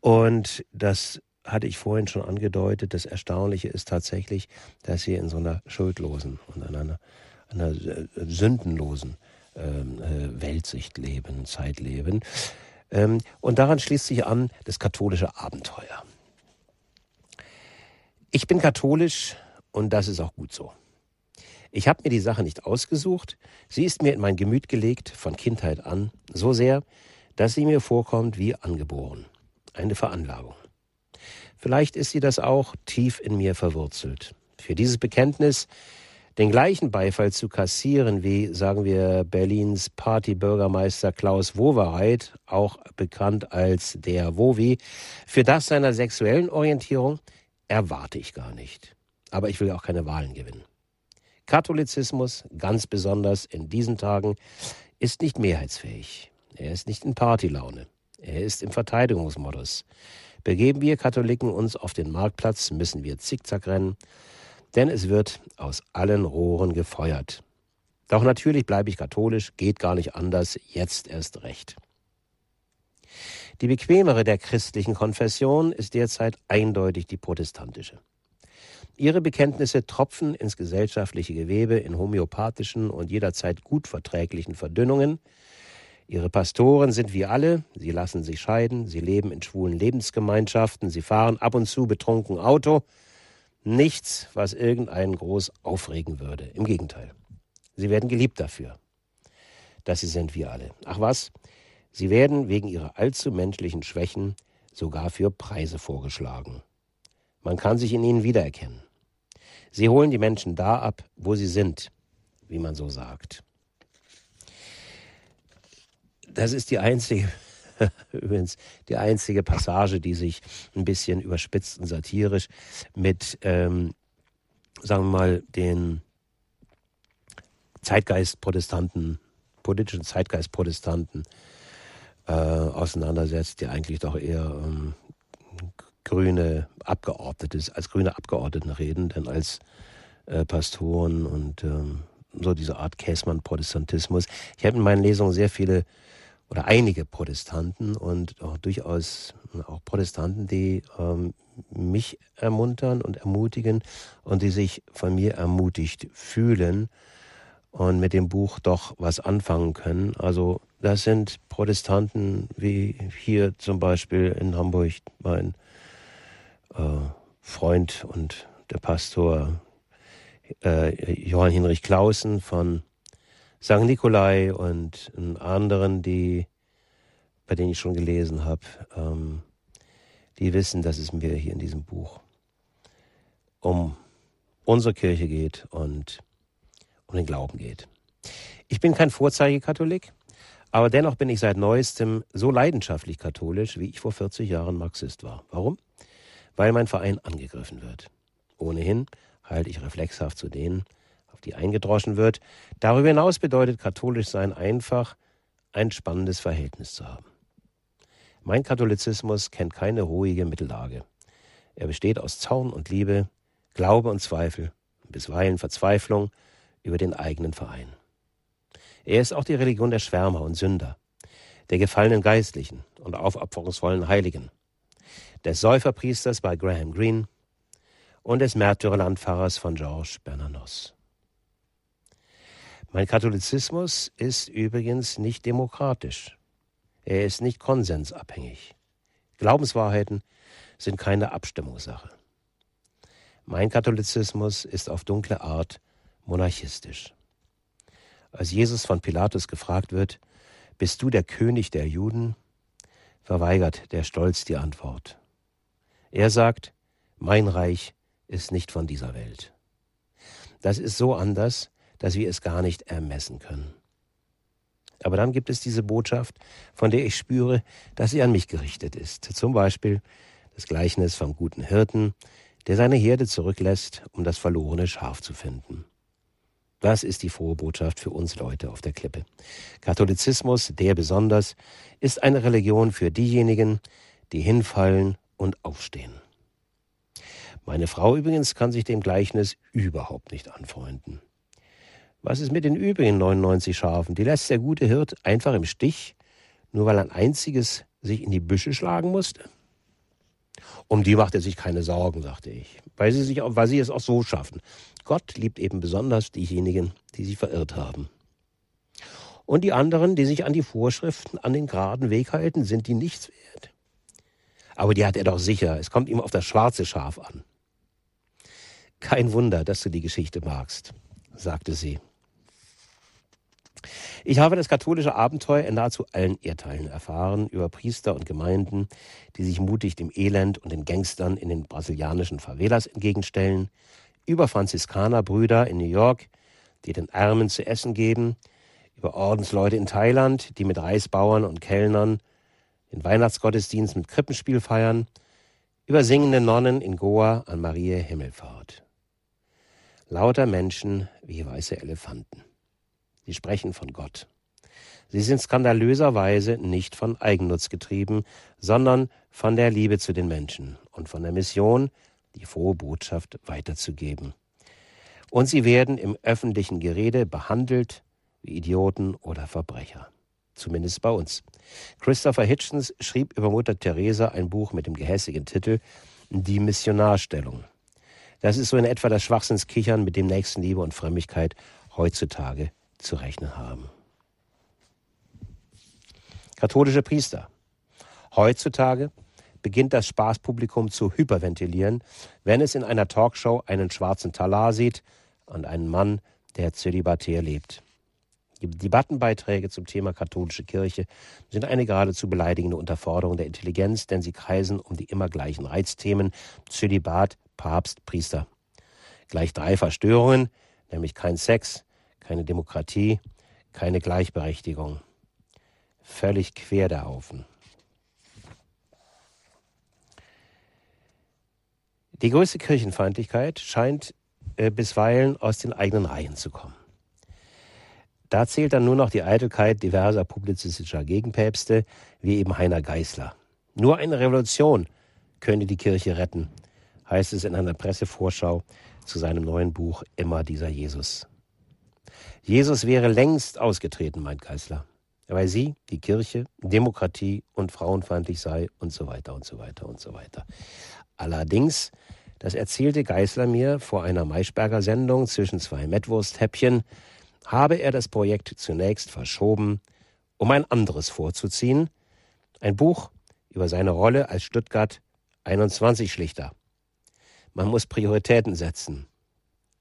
Und das hatte ich vorhin schon angedeutet. Das Erstaunliche ist tatsächlich, dass wir in so einer schuldlosen und in einer einer äh, sündenlosen ähm, äh, Weltsicht leben, Zeit leben. Ähm, und daran schließt sich an das katholische Abenteuer. Ich bin katholisch und das ist auch gut so. Ich habe mir die Sache nicht ausgesucht, sie ist mir in mein Gemüt gelegt von Kindheit an, so sehr, dass sie mir vorkommt wie angeboren, eine Veranlagung. Vielleicht ist sie das auch tief in mir verwurzelt. Für dieses Bekenntnis den gleichen Beifall zu kassieren wie, sagen wir, Berlins Partybürgermeister Klaus Wowereit, auch bekannt als der Wowi, für das seiner sexuellen Orientierung erwarte ich gar nicht. Aber ich will auch keine Wahlen gewinnen. Katholizismus, ganz besonders in diesen Tagen, ist nicht mehrheitsfähig. Er ist nicht in Partylaune. Er ist im Verteidigungsmodus. Begeben wir Katholiken uns auf den Marktplatz, müssen wir zickzack rennen, denn es wird aus allen Rohren gefeuert. Doch natürlich bleibe ich katholisch, geht gar nicht anders, jetzt erst recht. Die bequemere der christlichen Konfession ist derzeit eindeutig die protestantische. Ihre Bekenntnisse tropfen ins gesellschaftliche Gewebe in homöopathischen und jederzeit gut verträglichen Verdünnungen. Ihre Pastoren sind wie alle, sie lassen sich scheiden, sie leben in schwulen Lebensgemeinschaften, sie fahren ab und zu betrunken Auto, Nichts, was irgendeinen groß aufregen würde. Im Gegenteil. Sie werden geliebt dafür, dass sie sind wie alle. Ach was? Sie werden wegen ihrer allzu menschlichen Schwächen sogar für Preise vorgeschlagen. Man kann sich in ihnen wiedererkennen. Sie holen die Menschen da ab, wo sie sind, wie man so sagt. Das ist die einzige Übrigens die einzige Passage, die sich ein bisschen überspitzt und satirisch mit, ähm, sagen wir mal, den Zeitgeistprotestanten, politischen Zeitgeistprotestanten äh, auseinandersetzt, die eigentlich doch eher ähm, grüne Abgeordnete, als grüne Abgeordneten reden, denn als äh, Pastoren und ähm, so diese Art Käsmann-Protestantismus. Ich habe in meinen Lesungen sehr viele oder einige Protestanten und auch durchaus auch Protestanten, die ähm, mich ermuntern und ermutigen und die sich von mir ermutigt fühlen und mit dem Buch doch was anfangen können. Also das sind Protestanten wie hier zum Beispiel in Hamburg mein äh, Freund und der Pastor äh, Johann Hinrich Clausen von St. Nikolai und anderen, die, bei denen ich schon gelesen habe, ähm, die wissen, dass es mir hier in diesem Buch um unsere Kirche geht und um den Glauben geht. Ich bin kein Vorzeigekatholik, aber dennoch bin ich seit neuestem so leidenschaftlich katholisch, wie ich vor 40 Jahren Marxist war. Warum? Weil mein Verein angegriffen wird. Ohnehin halte ich reflexhaft zu denen, auf die eingedroschen wird. Darüber hinaus bedeutet katholisch sein einfach, ein spannendes Verhältnis zu haben. Mein Katholizismus kennt keine ruhige Mittellage. Er besteht aus Zorn und Liebe, Glaube und Zweifel, bisweilen Verzweiflung über den eigenen Verein. Er ist auch die Religion der Schwärmer und Sünder, der gefallenen Geistlichen und aufopferungsvollen Heiligen, des Säuferpriesters bei Graham Greene und des Märtyrerlandpfarrers von Georges Bernanos. Mein Katholizismus ist übrigens nicht demokratisch. Er ist nicht konsensabhängig. Glaubenswahrheiten sind keine Abstimmungssache. Mein Katholizismus ist auf dunkle Art monarchistisch. Als Jesus von Pilatus gefragt wird, bist du der König der Juden? verweigert der Stolz die Antwort. Er sagt, mein Reich ist nicht von dieser Welt. Das ist so anders, dass wir es gar nicht ermessen können. Aber dann gibt es diese Botschaft, von der ich spüre, dass sie an mich gerichtet ist. Zum Beispiel das Gleichnis vom guten Hirten, der seine Herde zurücklässt, um das verlorene Schaf zu finden. Das ist die frohe Botschaft für uns Leute auf der Klippe. Katholizismus, der besonders, ist eine Religion für diejenigen, die hinfallen und aufstehen. Meine Frau übrigens kann sich dem Gleichnis überhaupt nicht anfreunden. Was ist mit den übrigen 99 Schafen? Die lässt der gute Hirt einfach im Stich, nur weil ein einziges sich in die Büsche schlagen musste? Um die macht er sich keine Sorgen, sagte ich, weil sie, sich, weil sie es auch so schaffen. Gott liebt eben besonders diejenigen, die sich verirrt haben. Und die anderen, die sich an die Vorschriften, an den geraden Weg halten, sind die nichts wert. Aber die hat er doch sicher. Es kommt ihm auf das schwarze Schaf an. Kein Wunder, dass du die Geschichte magst, sagte sie. Ich habe das katholische Abenteuer in nahezu allen Erdteilen erfahren, über Priester und Gemeinden, die sich mutig dem Elend und den Gangstern in den brasilianischen Favelas entgegenstellen, über Franziskanerbrüder in New York, die den Armen zu essen geben, über Ordensleute in Thailand, die mit Reisbauern und Kellnern den Weihnachtsgottesdienst mit Krippenspiel feiern, über singende Nonnen in Goa an Maria Himmelfahrt. Lauter Menschen wie weiße Elefanten. Sie sprechen von Gott. Sie sind skandalöserweise nicht von Eigennutz getrieben, sondern von der Liebe zu den Menschen und von der Mission, die frohe Botschaft weiterzugeben. Und sie werden im öffentlichen Gerede behandelt wie Idioten oder Verbrecher. Zumindest bei uns. Christopher Hitchens schrieb über Mutter Teresa ein Buch mit dem gehässigen Titel Die Missionarstellung. Das ist so in etwa das Schwachsinnskichern, mit dem Nächstenliebe und Frömmigkeit heutzutage zu rechnen haben. Katholische Priester. Heutzutage beginnt das Spaßpublikum zu hyperventilieren, wenn es in einer Talkshow einen schwarzen Talar sieht und einen Mann, der zölibatär lebt. Die Debattenbeiträge zum Thema katholische Kirche sind eine geradezu beleidigende Unterforderung der Intelligenz, denn sie kreisen um die immer gleichen Reizthemen Zölibat, Papst, Priester. Gleich drei Verstörungen, nämlich kein Sex, keine Demokratie, keine Gleichberechtigung. Völlig quer der Haufen. Die größte Kirchenfeindlichkeit scheint äh, bisweilen aus den eigenen Reihen zu kommen. Da zählt dann nur noch die Eitelkeit diverser publizistischer Gegenpäpste, wie eben Heiner Geißler. Nur eine Revolution könne die Kirche retten, heißt es in einer Pressevorschau zu seinem neuen Buch Immer dieser Jesus. Jesus wäre längst ausgetreten, meint Geißler, weil sie, die Kirche, Demokratie und frauenfeindlich sei und so weiter und so weiter und so weiter. Allerdings, das erzählte Geißler mir vor einer Maischberger Sendung zwischen zwei Mettwursthäppchen, habe er das Projekt zunächst verschoben, um ein anderes vorzuziehen, ein Buch über seine Rolle als Stuttgart 21 Schlichter. Man muss Prioritäten setzen.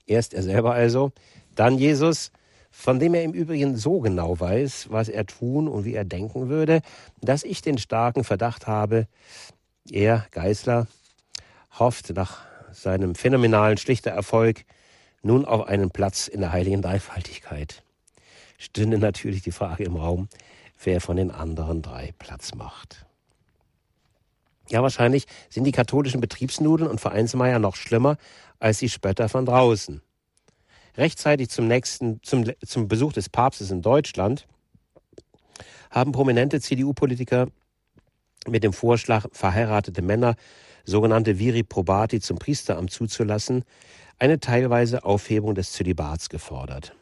Erst er selber also, dann Jesus, von dem er im Übrigen so genau weiß, was er tun und wie er denken würde, dass ich den starken Verdacht habe, er, Geißler, hofft nach seinem phänomenalen Schlichtererfolg nun auf einen Platz in der heiligen Dreifaltigkeit. Stünde natürlich die Frage im Raum, wer von den anderen drei Platz macht. Ja, wahrscheinlich sind die katholischen Betriebsnudeln und Vereinsmeier noch schlimmer als die Spötter von draußen. Rechtzeitig zum nächsten, zum, zum Besuch des Papstes in Deutschland haben prominente CDU-Politiker mit dem Vorschlag, verheiratete Männer, sogenannte Viri Probati, zum Priesteramt zuzulassen, eine teilweise Aufhebung des Zölibats gefordert.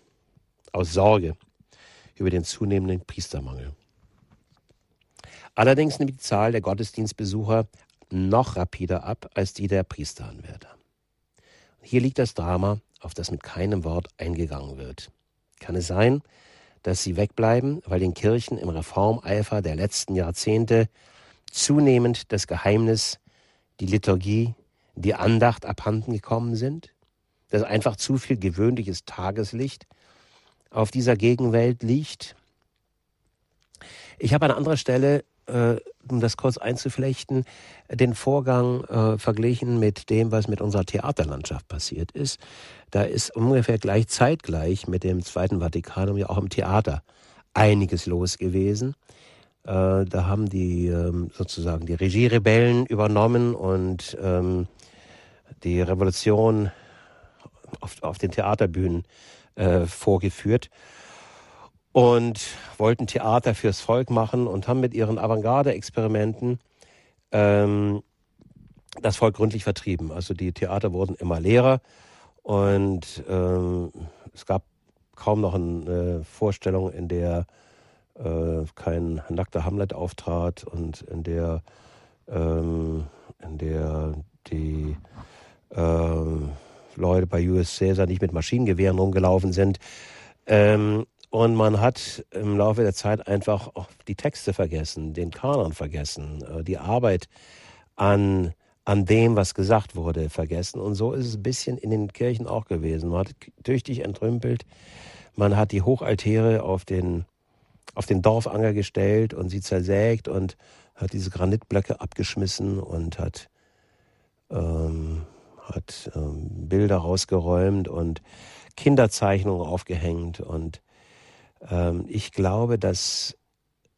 Aus Sorge über den zunehmenden Priestermangel. Allerdings nimmt die Zahl der Gottesdienstbesucher noch rapider ab als die der Priesteranwärter. Hier liegt das Drama, auf das mit keinem Wort eingegangen wird. Kann es sein, dass sie wegbleiben, weil den Kirchen im Reformeifer der letzten Jahrzehnte zunehmend das Geheimnis, die Liturgie, die Andacht abhanden gekommen sind? Dass einfach zu viel gewöhnliches Tageslicht auf dieser Gegenwelt liegt. Ich habe an anderer Stelle, äh, um das kurz einzuflechten, den Vorgang äh, verglichen mit dem, was mit unserer Theaterlandschaft passiert ist. Da ist ungefähr gleich zeitgleich mit dem Zweiten Vatikanum ja auch im Theater einiges los gewesen. Äh, da haben die ähm, sozusagen die Regierebellen übernommen und ähm, die Revolution auf, auf den Theaterbühnen äh, vorgeführt und wollten Theater fürs Volk machen und haben mit ihren Avantgarde-Experimenten ähm, das Volk gründlich vertrieben. Also die Theater wurden immer leerer und ähm, es gab kaum noch eine Vorstellung, in der äh, kein nackter Hamlet auftrat und in der, ähm, in der die ähm, Leute bei US Caesar nicht mit Maschinengewehren rumgelaufen sind. Ähm, und man hat im Laufe der Zeit einfach auch die Texte vergessen, den Kanon vergessen, äh, die Arbeit an, an dem, was gesagt wurde, vergessen. Und so ist es ein bisschen in den Kirchen auch gewesen. Man hat tüchtig entrümpelt, man hat die Hochaltäre auf den, auf den Dorfanger gestellt und sie zersägt und hat diese Granitblöcke abgeschmissen und hat ähm, hat ähm, Bilder rausgeräumt und Kinderzeichnungen aufgehängt. Und ähm, ich glaube, dass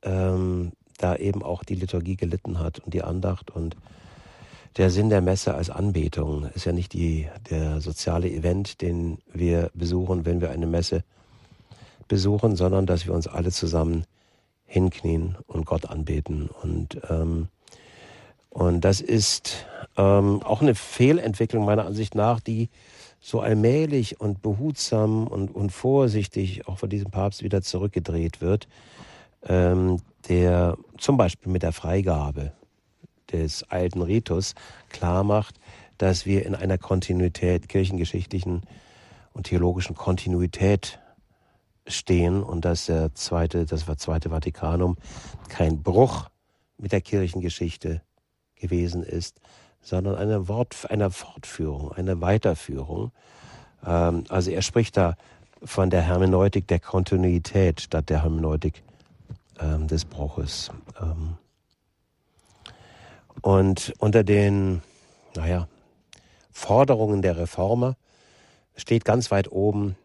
ähm, da eben auch die Liturgie gelitten hat und die Andacht und der Sinn der Messe als Anbetung ist ja nicht die, der soziale Event, den wir besuchen, wenn wir eine Messe besuchen, sondern dass wir uns alle zusammen hinknien und Gott anbeten. Und, ähm, und das ist ähm, auch eine Fehlentwicklung meiner Ansicht nach, die so allmählich und behutsam und, und vorsichtig auch von diesem Papst wieder zurückgedreht wird, ähm, der zum Beispiel mit der Freigabe des alten Ritus klar macht, dass wir in einer Kontinuität, kirchengeschichtlichen und theologischen Kontinuität stehen und dass der zweite, das zweite Vatikanum kein Bruch mit der Kirchengeschichte gewesen ist, sondern eine Wort, eine Fortführung, eine Weiterführung. Ähm, also er spricht da von der Hermeneutik der Kontinuität statt der Hermeneutik ähm, des Bruches. Ähm, und unter den, naja, Forderungen der Reformer steht ganz weit oben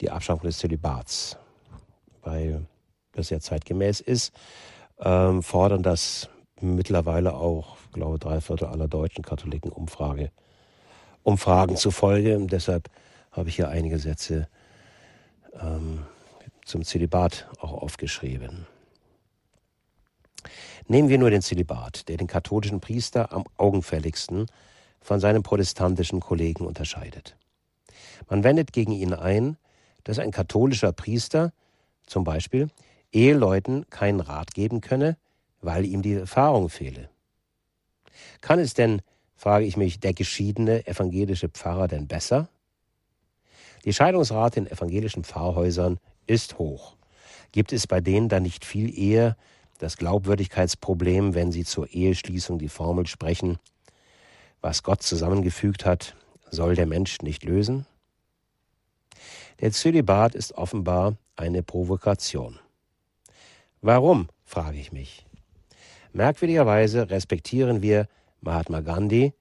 die Abschaffung des Zölibats, weil das ja zeitgemäß ist, ähm, fordern das mittlerweile auch, glaube drei Viertel aller deutschen Katholiken Umfrage, Umfragen zufolge. Deshalb habe ich hier einige Sätze ähm, zum Zölibat auch aufgeschrieben. Nehmen wir nur den Zölibat, der den katholischen Priester am augenfälligsten von seinem protestantischen Kollegen unterscheidet. Man wendet gegen ihn ein, dass ein katholischer Priester zum Beispiel Eheleuten keinen Rat geben könne, weil ihm die Erfahrung fehle. Kann es denn, frage ich mich, der geschiedene evangelische Pfarrer denn besser? Die Scheidungsrate in evangelischen Pfarrhäusern ist hoch. Gibt es bei denen dann nicht viel eher das Glaubwürdigkeitsproblem, wenn sie zur Eheschließung die Formel sprechen, was Gott zusammengefügt hat, soll der Mensch nicht lösen? Der Zölibat ist offenbar eine Provokation. Warum, frage ich mich. Merkwürdigerweise respektieren wir Mahatma Gandhi,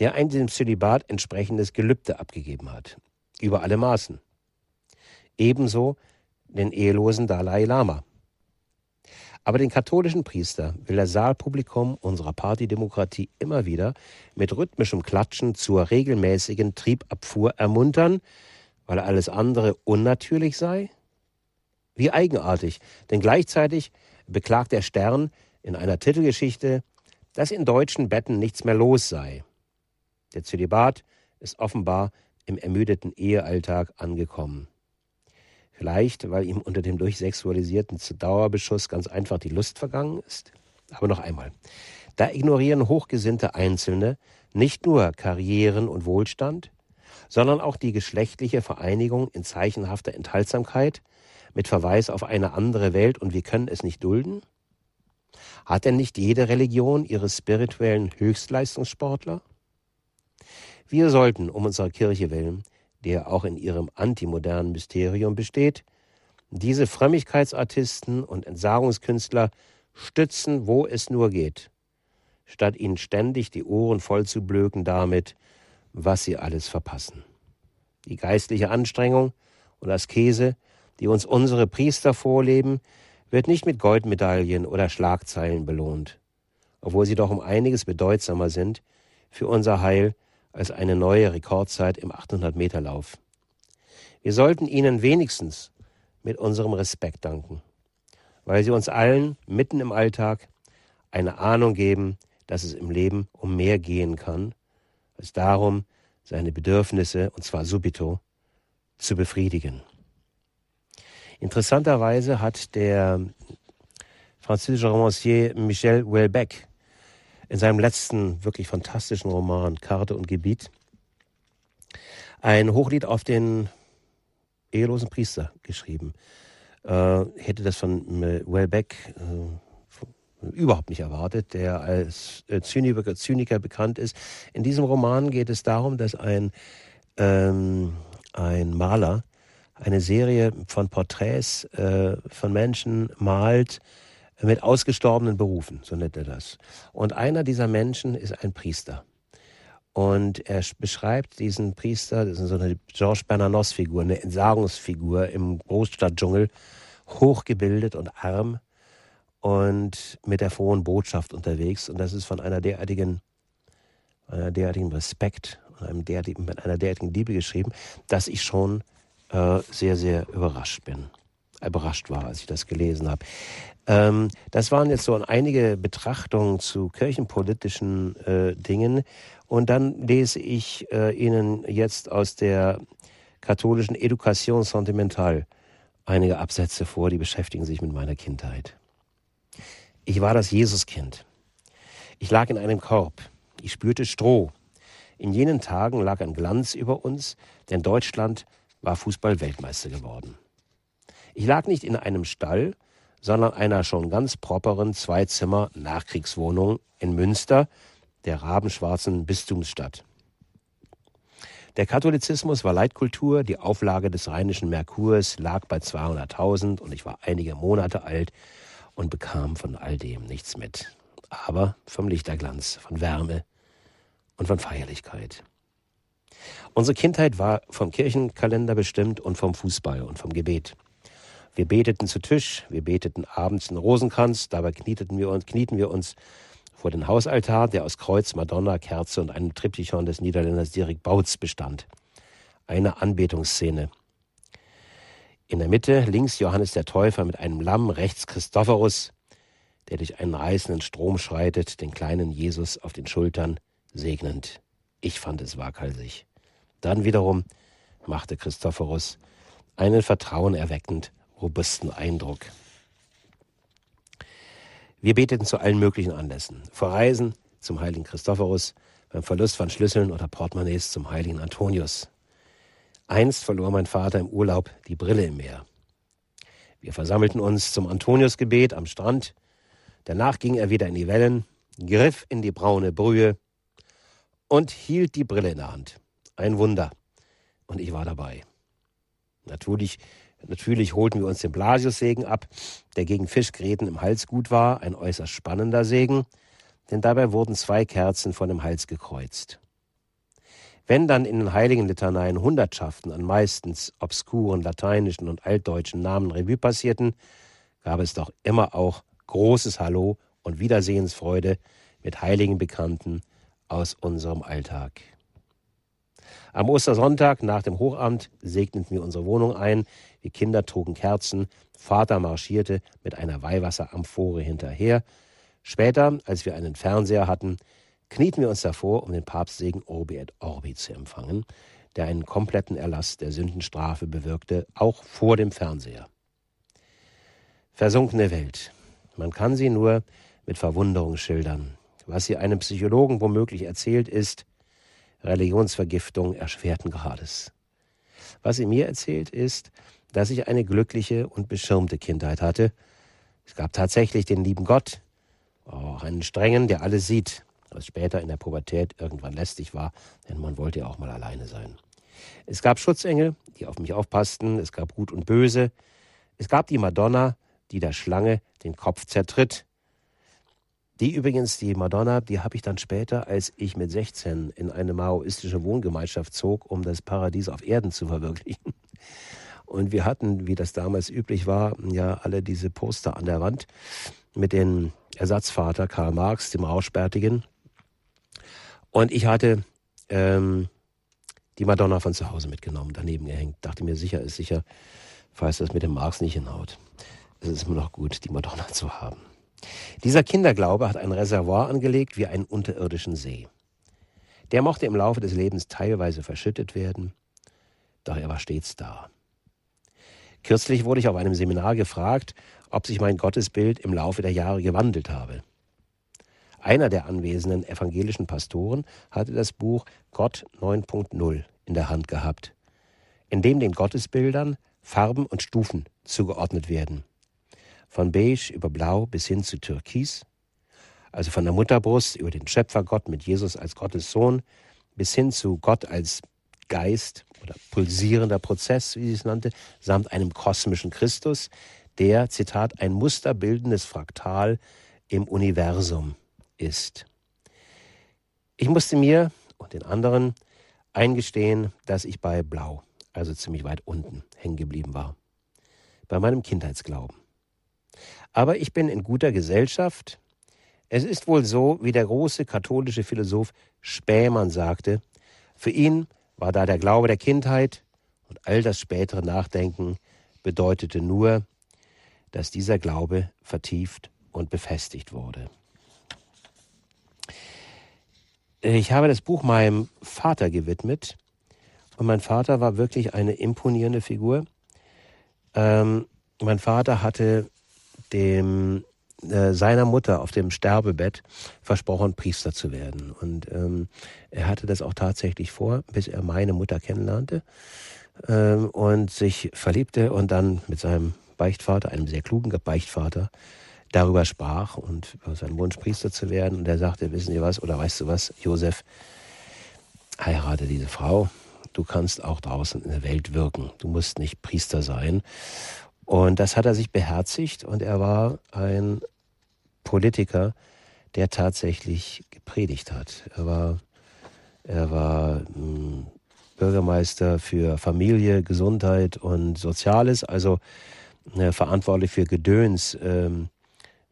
der ein dem Zölibat entsprechendes Gelübde abgegeben hat. Über alle Maßen. Ebenso den ehelosen Dalai Lama. Aber den katholischen Priester will das Saalpublikum unserer Partydemokratie immer wieder mit rhythmischem Klatschen zur regelmäßigen Triebabfuhr ermuntern, weil alles andere unnatürlich sei? Wie eigenartig, denn gleichzeitig beklagt der Stern in einer Titelgeschichte, dass in deutschen Betten nichts mehr los sei. Der Zölibat ist offenbar im ermüdeten Ehealltag angekommen. Vielleicht, weil ihm unter dem durchsexualisierten Dauerbeschuss ganz einfach die Lust vergangen ist. Aber noch einmal. Da ignorieren hochgesinnte Einzelne nicht nur Karrieren und Wohlstand, sondern auch die geschlechtliche Vereinigung in zeichenhafter Enthaltsamkeit mit Verweis auf eine andere Welt und wir können es nicht dulden? Hat denn nicht jede Religion ihre spirituellen Höchstleistungssportler? Wir sollten um unserer Kirche willen der auch in ihrem antimodernen Mysterium besteht, diese Frömmigkeitsartisten und Entsagungskünstler stützen, wo es nur geht, statt ihnen ständig die Ohren voll zu blöken damit, was sie alles verpassen. Die geistliche Anstrengung und Askese, die uns unsere Priester vorleben, wird nicht mit Goldmedaillen oder Schlagzeilen belohnt, obwohl sie doch um einiges bedeutsamer sind für unser Heil als eine neue Rekordzeit im 800-Meter-Lauf. Wir sollten ihnen wenigstens mit unserem Respekt danken, weil sie uns allen mitten im Alltag eine Ahnung geben, dass es im Leben um mehr gehen kann, als darum, seine Bedürfnisse, und zwar subito, zu befriedigen. Interessanterweise hat der französische Romancier Michel Houellebecq in seinem letzten wirklich fantastischen Roman Karte und Gebiet ein Hochlied auf den ehelosen Priester geschrieben. Äh, hätte das von Wellbeck äh, überhaupt nicht erwartet, der als äh, Zyniker, Zyniker, bekannt ist. In diesem Roman geht es darum, dass ein, ähm, ein Maler eine Serie von Porträts äh, von Menschen malt, mit ausgestorbenen Berufen, so nennt er das. Und einer dieser Menschen ist ein Priester. Und er beschreibt diesen Priester, das ist so eine Georges Bernanos-Figur, eine Entsagungsfigur im Großstadtdschungel, hochgebildet und arm und mit der frohen Botschaft unterwegs. Und das ist von einer derartigen, einer derartigen Respekt und einem derartigen, mit einer derartigen Liebe geschrieben, dass ich schon äh, sehr, sehr überrascht bin. Überrascht war, als ich das gelesen habe. Ähm, das waren jetzt so einige Betrachtungen zu kirchenpolitischen äh, Dingen. Und dann lese ich äh, Ihnen jetzt aus der katholischen Education Sentimentale einige Absätze vor, die beschäftigen sich mit meiner Kindheit. Ich war das Jesuskind. Ich lag in einem Korb. Ich spürte Stroh. In jenen Tagen lag ein Glanz über uns, denn Deutschland war Fußball-Weltmeister geworden. Ich lag nicht in einem Stall, sondern einer schon ganz properen Zweizimmer-Nachkriegswohnung in Münster, der rabenschwarzen Bistumsstadt. Der Katholizismus war Leitkultur, die Auflage des rheinischen Merkurs lag bei 200.000 und ich war einige Monate alt und bekam von all dem nichts mit. Aber vom Lichterglanz, von Wärme und von Feierlichkeit. Unsere Kindheit war vom Kirchenkalender bestimmt und vom Fußball und vom Gebet. Wir beteten zu Tisch, wir beteten abends einen Rosenkranz, dabei knieteten wir uns, knieten wir uns vor den Hausaltar, der aus Kreuz, Madonna, Kerze und einem Triptychon des Niederländers Dirk Bautz bestand. Eine Anbetungsszene. In der Mitte links Johannes der Täufer mit einem Lamm, rechts Christophorus, der durch einen reißenden Strom schreitet, den kleinen Jesus auf den Schultern segnend. Ich fand es waghalsig. Dann wiederum machte Christophorus einen vertrauenerweckend robusten Eindruck. Wir beteten zu allen möglichen Anlässen. Vor Reisen zum heiligen Christophorus, beim Verlust von Schlüsseln oder Portemonnaies zum heiligen Antonius. Einst verlor mein Vater im Urlaub die Brille im Meer. Wir versammelten uns zum Antoniusgebet am Strand. Danach ging er wieder in die Wellen, griff in die braune Brühe und hielt die Brille in der Hand. Ein Wunder. Und ich war dabei. Natürlich Natürlich holten wir uns den Blasiussegen ab, der gegen Fischgräten im Hals gut war, ein äußerst spannender Segen, denn dabei wurden zwei Kerzen von dem Hals gekreuzt. Wenn dann in den heiligen Litaneien Hundertschaften an meistens obskuren lateinischen und altdeutschen Namen Revue passierten, gab es doch immer auch großes Hallo und Wiedersehensfreude mit heiligen Bekannten aus unserem Alltag. Am Ostersonntag nach dem Hochamt segneten wir unsere Wohnung ein. Die Kinder trugen Kerzen. Vater marschierte mit einer Weihwasseramphore hinterher. Später, als wir einen Fernseher hatten, knieten wir uns davor, um den Papstsegen Orbi et Orbi zu empfangen, der einen kompletten Erlass der Sündenstrafe bewirkte, auch vor dem Fernseher. Versunkene Welt. Man kann sie nur mit Verwunderung schildern. Was sie einem Psychologen womöglich erzählt, ist, Religionsvergiftung erschwerten Grades. Was sie mir erzählt ist, dass ich eine glückliche und beschirmte Kindheit hatte. Es gab tatsächlich den lieben Gott, auch einen strengen, der alles sieht, was später in der Pubertät irgendwann lästig war, denn man wollte ja auch mal alleine sein. Es gab Schutzengel, die auf mich aufpassten, es gab Gut und Böse, es gab die Madonna, die der Schlange den Kopf zertritt, die übrigens, die Madonna, die habe ich dann später, als ich mit 16 in eine maoistische Wohngemeinschaft zog, um das Paradies auf Erden zu verwirklichen. Und wir hatten, wie das damals üblich war, ja alle diese Poster an der Wand mit dem Ersatzvater Karl Marx, dem Rauschbärtigen. Und ich hatte ähm, die Madonna von zu Hause mitgenommen, daneben gehängt. Dachte mir, sicher ist sicher, falls das mit dem Marx nicht hinhaut. Es ist immer noch gut, die Madonna zu haben. Dieser Kinderglaube hat ein Reservoir angelegt wie einen unterirdischen See. Der mochte im Laufe des Lebens teilweise verschüttet werden, doch er war stets da. Kürzlich wurde ich auf einem Seminar gefragt, ob sich mein Gottesbild im Laufe der Jahre gewandelt habe. Einer der anwesenden evangelischen Pastoren hatte das Buch Gott 9.0 in der Hand gehabt, in dem den Gottesbildern Farben und Stufen zugeordnet werden von beige über blau bis hin zu türkis, also von der Mutterbrust über den Schöpfergott mit Jesus als Gottes Sohn bis hin zu Gott als Geist oder pulsierender Prozess, wie sie es nannte, samt einem kosmischen Christus, der, Zitat, ein musterbildendes Fraktal im Universum ist. Ich musste mir und den anderen eingestehen, dass ich bei Blau, also ziemlich weit unten, hängen geblieben war. Bei meinem Kindheitsglauben. Aber ich bin in guter Gesellschaft. Es ist wohl so, wie der große katholische Philosoph Spähmann sagte, für ihn war da der Glaube der Kindheit und all das spätere Nachdenken bedeutete nur, dass dieser Glaube vertieft und befestigt wurde. Ich habe das Buch meinem Vater gewidmet und mein Vater war wirklich eine imponierende Figur. Ähm, mein Vater hatte dem äh, seiner Mutter auf dem Sterbebett versprochen, Priester zu werden. Und ähm, er hatte das auch tatsächlich vor, bis er meine Mutter kennenlernte ähm, und sich verliebte und dann mit seinem Beichtvater, einem sehr klugen Beichtvater, darüber sprach und über seinen Wunsch, Priester zu werden. Und er sagte, wissen Sie was, oder weißt du was, Josef, heirate diese Frau. Du kannst auch draußen in der Welt wirken. Du musst nicht Priester sein. Und das hat er sich beherzigt und er war ein Politiker, der tatsächlich gepredigt hat. Er war, er war hm, Bürgermeister für Familie, Gesundheit und Soziales, also äh, verantwortlich für Gedöns, ähm,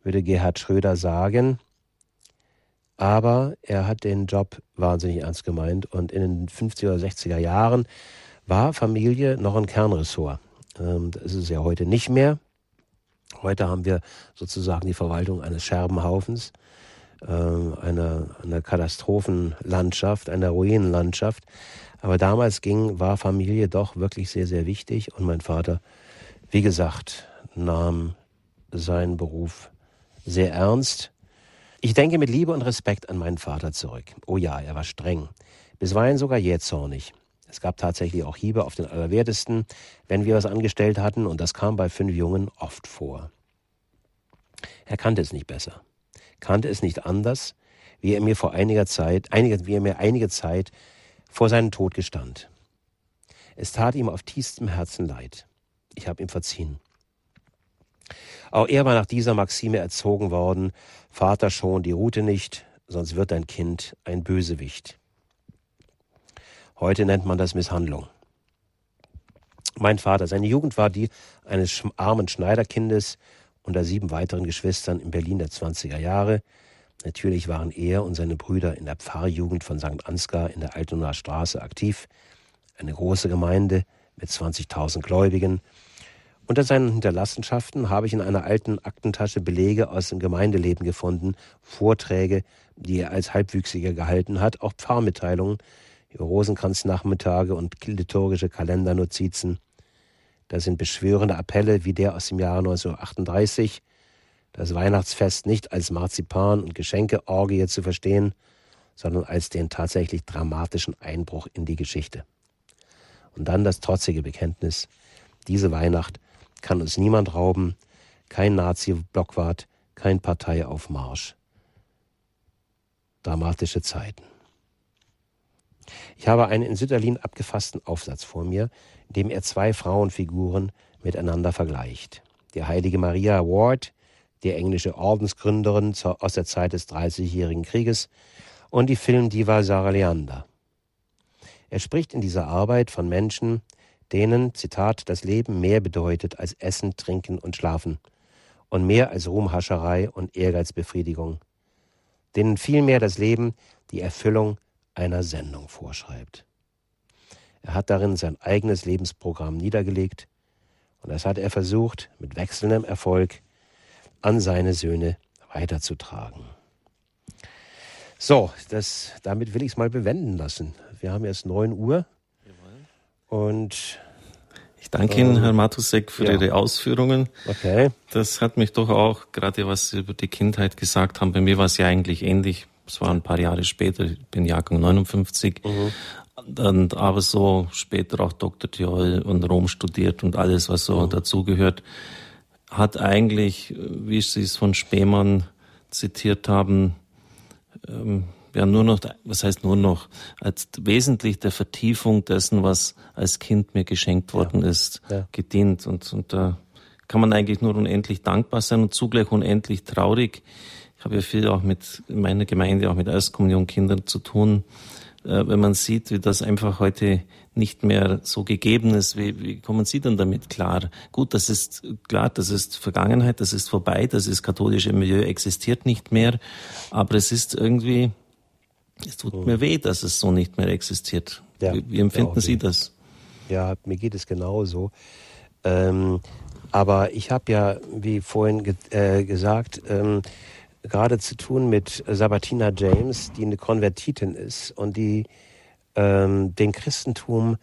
würde Gerhard Schröder sagen. Aber er hat den Job wahnsinnig ernst gemeint und in den 50er oder 60er Jahren war Familie noch ein Kernressort. Ähm, das ist es ja heute nicht mehr. Heute haben wir sozusagen die Verwaltung eines Scherbenhaufens, ähm, einer, einer Katastrophenlandschaft, einer Ruinenlandschaft. Aber damals ging, war Familie doch wirklich sehr, sehr wichtig. Und mein Vater, wie gesagt, nahm seinen Beruf sehr ernst. Ich denke mit Liebe und Respekt an meinen Vater zurück. Oh ja, er war streng, bisweilen sogar jähzornig. Es gab tatsächlich auch Hiebe auf den Allerwertesten, wenn wir was angestellt hatten, und das kam bei fünf Jungen oft vor. Er kannte es nicht besser, kannte es nicht anders, wie er mir vor einiger Zeit, einige, wie er mir einige Zeit vor seinem Tod gestand. Es tat ihm auf tiefstem Herzen leid. Ich habe ihm verziehen. Auch er war nach dieser Maxime erzogen worden, Vater schon die Route nicht, sonst wird dein Kind ein Bösewicht. Heute nennt man das Misshandlung. Mein Vater, seine Jugend war die eines armen Schneiderkindes unter sieben weiteren Geschwistern in Berlin der 20er Jahre. Natürlich waren er und seine Brüder in der Pfarrjugend von St. Ansgar in der Altonaer Straße aktiv. Eine große Gemeinde mit 20.000 Gläubigen. Unter seinen Hinterlassenschaften habe ich in einer alten Aktentasche Belege aus dem Gemeindeleben gefunden, Vorträge, die er als Halbwüchsiger gehalten hat, auch Pfarrmitteilungen, Rosenkranznachmittage und liturgische Kalendernotizen. Da sind beschwörende Appelle wie der aus dem Jahre 1938, das Weihnachtsfest nicht als Marzipan- und Geschenkeorgie zu verstehen, sondern als den tatsächlich dramatischen Einbruch in die Geschichte. Und dann das trotzige Bekenntnis, diese Weihnacht kann uns niemand rauben, kein Nazi-Blockwart, kein Parteiaufmarsch. Dramatische Zeiten. Ich habe einen in Sütterlin abgefassten Aufsatz vor mir, in dem er zwei Frauenfiguren miteinander vergleicht. Die heilige Maria Ward, die englische Ordensgründerin aus der Zeit des Dreißigjährigen Krieges, und die Filmdiva Sarah Leander. Er spricht in dieser Arbeit von Menschen, denen, Zitat, das Leben mehr bedeutet als Essen, Trinken und Schlafen und mehr als Ruhmhascherei und Ehrgeizbefriedigung, denen vielmehr das Leben die Erfüllung einer Sendung vorschreibt. Er hat darin sein eigenes Lebensprogramm niedergelegt und das hat er versucht, mit wechselndem Erfolg an seine Söhne weiterzutragen. So, das, damit will ich es mal bewenden lassen. Wir haben jetzt 9 Uhr. Und ich danke Ihnen, ähm, Herr Matusek, für ja. Ihre Ausführungen. Okay. Das hat mich doch auch, gerade was Sie über die Kindheit gesagt haben, bei mir war es ja eigentlich ähnlich es war ein paar Jahre später, ich bin Jahrgang 59, mhm. dann aber so später auch Dr. Theol und Rom studiert und alles, was so mhm. dazugehört, hat eigentlich, wie Sie es von Spemann zitiert haben, ähm, ja nur noch, was heißt nur noch, als wesentlich der Vertiefung dessen, was als Kind mir geschenkt worden ja. ist, ja. gedient. Und, und da kann man eigentlich nur unendlich dankbar sein und zugleich unendlich traurig, ich habe ja viel auch mit meiner Gemeinde, auch mit Erstkommunionkindern zu tun, äh, wenn man sieht, wie das einfach heute nicht mehr so gegeben ist, wie, wie kommen Sie denn damit klar? Gut, das ist klar, das ist Vergangenheit, das ist vorbei, das ist katholische Milieu existiert nicht mehr, aber es ist irgendwie, es tut hm. mir weh, dass es so nicht mehr existiert. Ja, wie, wie empfinden Sie das? Ja, mir geht es genauso. Ähm, aber ich habe ja, wie vorhin ge äh, gesagt, ähm, gerade zu tun mit Sabatina James, die eine Konvertitin ist und die ähm, den Christentum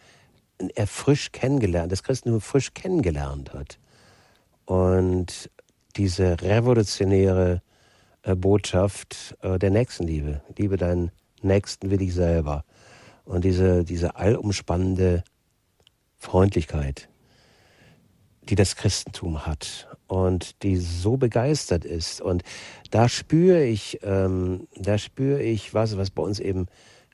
er frisch kennengelernt, das Christentum frisch kennengelernt hat. Und diese revolutionäre äh, Botschaft äh, der Nächstenliebe, liebe deinen Nächsten wie dich selber. Und diese, diese allumspannende Freundlichkeit, die das Christentum hat und die so begeistert ist. Und da spüre ich, ähm, da spüre ich was, was bei uns eben,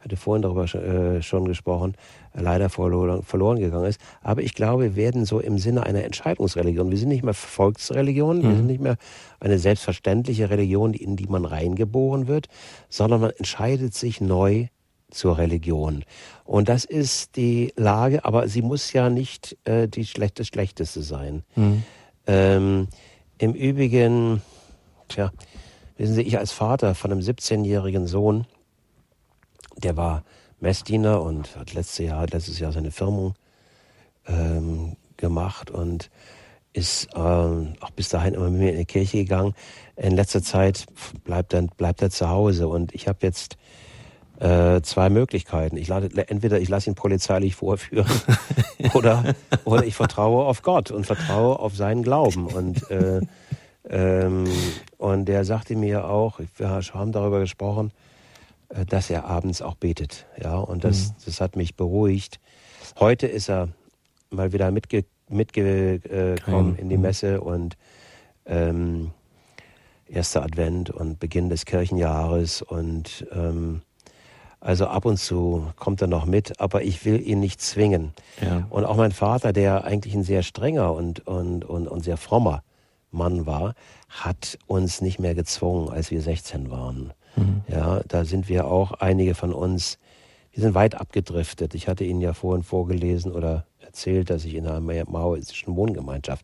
hatte vorhin darüber äh, schon gesprochen, leider verloren, verloren gegangen ist. Aber ich glaube, wir werden so im Sinne einer Entscheidungsreligion. Wir sind nicht mehr Volksreligion, mhm. wir sind nicht mehr eine selbstverständliche Religion, in die man reingeboren wird, sondern man entscheidet sich neu zur Religion. Und das ist die Lage, aber sie muss ja nicht äh, die schlecht, das Schlechteste sein. Mhm. Ähm, Im Übrigen, tja, wissen Sie, ich als Vater von einem 17-jährigen Sohn, der war Messdiener und hat letztes Jahr, letztes Jahr seine Firmung ähm, gemacht und ist ähm, auch bis dahin immer mit mir in die Kirche gegangen. In letzter Zeit bleibt er, bleibt er zu Hause und ich habe jetzt äh, zwei Möglichkeiten. Ich lade, entweder ich lasse ihn polizeilich vorführen oder, oder ich vertraue auf Gott und vertraue auf seinen Glauben. Und, äh, ähm, und der sagte mir auch, wir haben darüber gesprochen, äh, dass er abends auch betet. Ja, und das, mhm. das hat mich beruhigt. Heute ist er mal wieder mitge mitgekommen in die mhm. Messe und ähm, erster Advent und Beginn des Kirchenjahres und ähm, also ab und zu kommt er noch mit, aber ich will ihn nicht zwingen. Ja. Und auch mein Vater, der eigentlich ein sehr strenger und, und, und, und sehr frommer Mann war, hat uns nicht mehr gezwungen, als wir 16 waren. Mhm. Ja, da sind wir auch einige von uns, wir sind weit abgedriftet. Ich hatte Ihnen ja vorhin vorgelesen oder erzählt, dass ich in einer maoistischen Wohngemeinschaft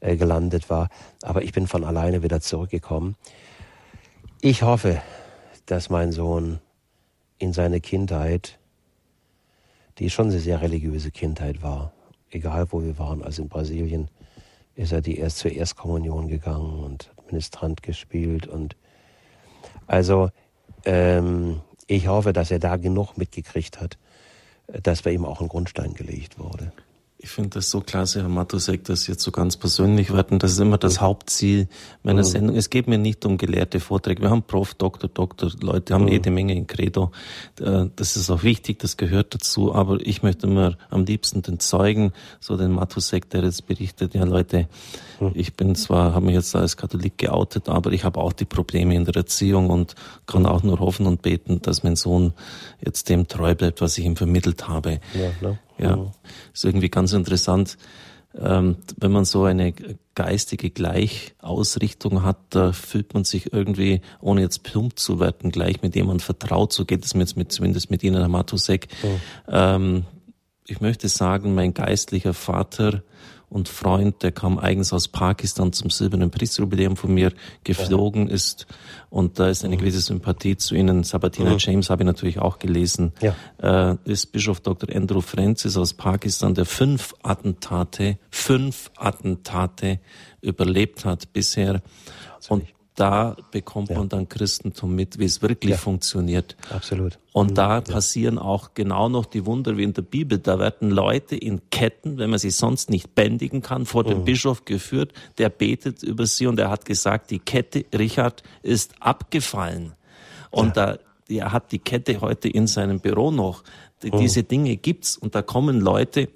äh, gelandet war. Aber ich bin von alleine wieder zurückgekommen. Ich hoffe, dass mein Sohn in seine Kindheit, die schon eine sehr religiöse Kindheit war, egal wo wir waren, also in Brasilien ist er die erst zur Erstkommunion gegangen und Ministrant gespielt und also ähm, ich hoffe, dass er da genug mitgekriegt hat, dass bei ihm auch ein Grundstein gelegt wurde. Ich finde das so klasse, Herr Matusek, dass Sie jetzt so ganz persönlich werden. Das ist immer das Hauptziel meiner mhm. Sendung. Es geht mir nicht um gelehrte Vorträge. Wir haben Prof, Doktor, Doktor, Leute haben mhm. jede Menge in Credo. Äh, das ist auch wichtig, das gehört dazu. Aber ich möchte immer am liebsten den Zeugen, so den Matusek, der jetzt berichtet, ja Leute, mhm. ich bin zwar, habe mich jetzt als Katholik geoutet, aber ich habe auch die Probleme in der Erziehung und kann auch nur hoffen und beten, dass mein Sohn jetzt dem treu bleibt, was ich ihm vermittelt habe. Ja, ne? Ja, mhm. ist irgendwie ganz interessant. Ähm, wenn man so eine geistige Gleichausrichtung hat, da fühlt man sich irgendwie, ohne jetzt plump zu werden, gleich mit jemandem vertraut. So geht es mir jetzt mit, zumindest mit Ihnen, Herr Matusek. Mhm. Ähm, ich möchte sagen, mein geistlicher Vater und Freund, der kam eigens aus Pakistan zum silbernen Priestjubiläum von mir geflogen ja. ist. Und da ist eine mhm. gewisse Sympathie zu Ihnen. Sabatina mhm. James habe ich natürlich auch gelesen. Ja. Äh, ist Bischof Dr. Andrew Francis aus Pakistan, der fünf Attentate, fünf Attentate überlebt hat bisher. Und da bekommt ja. man dann Christentum mit, wie es wirklich ja. funktioniert. Absolut. Und mhm. da passieren auch genau noch die Wunder wie in der Bibel. Da werden Leute in Ketten, wenn man sie sonst nicht bändigen kann, vor den mhm. Bischof geführt, der betet über sie und er hat gesagt, die Kette, Richard, ist abgefallen. Und da, er hat die Kette heute in seinem Büro noch. Mhm. Diese Dinge gibt's und da kommen Leute,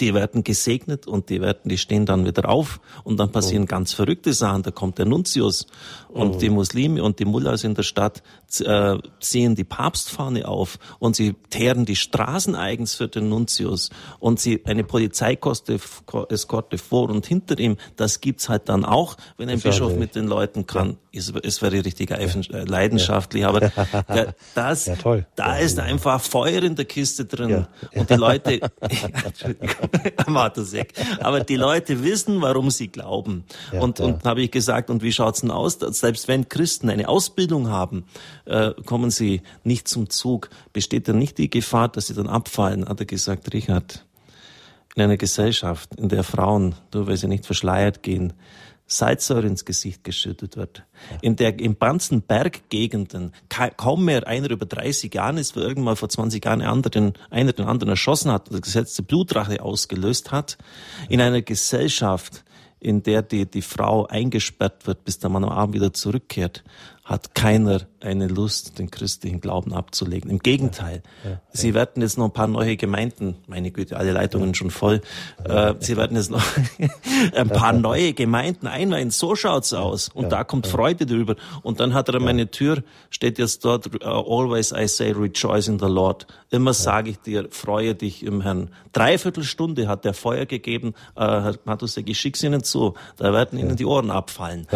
die werden gesegnet und die werden, die stehen dann wieder auf und dann passieren oh. ganz verrückte Sachen. Da kommt der Nuntius und oh. die Muslime und die Mullahs in der Stadt äh, ziehen die Papstfahne auf und sie teeren die Straßen eigens für den Nuntius und sie eine Polizeieskorte vor und hinter ihm. Das gibt's halt dann auch, wenn ein das Bischof mit den Leuten kann. Es, es wäre richtig ja. Leidenschaftlich, ja. aber das, ja, da ist einfach Feuer in der Kiste drin und die Leute, Aber die Leute wissen, warum sie glauben. Ja, und ja. und habe ich gesagt, und wie schaut's denn aus? Selbst wenn Christen eine Ausbildung haben, äh, kommen sie nicht zum Zug. Besteht dann nicht die Gefahr, dass sie dann abfallen? Hat er gesagt, Richard. In einer Gesellschaft, in der Frauen, nur weil sie nicht verschleiert gehen, Salzsäure ins Gesicht geschüttet wird. In der, in ganzen Berggegenden kaum mehr einer über 30 Jahren ist, wo irgendwann vor 20 Jahren einer den, einer den anderen erschossen hat und das Gesetz der Blutrache ausgelöst hat. In einer Gesellschaft, in der die, die Frau eingesperrt wird, bis der Mann am Abend wieder zurückkehrt, hat keiner eine Lust, den christlichen Glauben abzulegen. Im Gegenteil. Ja, ja, Sie werden jetzt noch ein paar neue Gemeinden, meine Güte, alle Leitungen schon voll. Äh, Sie werden jetzt noch ein paar neue Gemeinden einweihen. So schaut's aus. Und da kommt Freude drüber. Und dann hat er an meine Tür, steht jetzt dort, uh, always I say rejoice in the Lord. Immer sage ich dir, freue dich im Herrn. Dreiviertel Stunde hat der Feuer gegeben. Äh, Herr Matusek, ich schick's Ihnen zu. Da werden Ihnen die Ohren abfallen.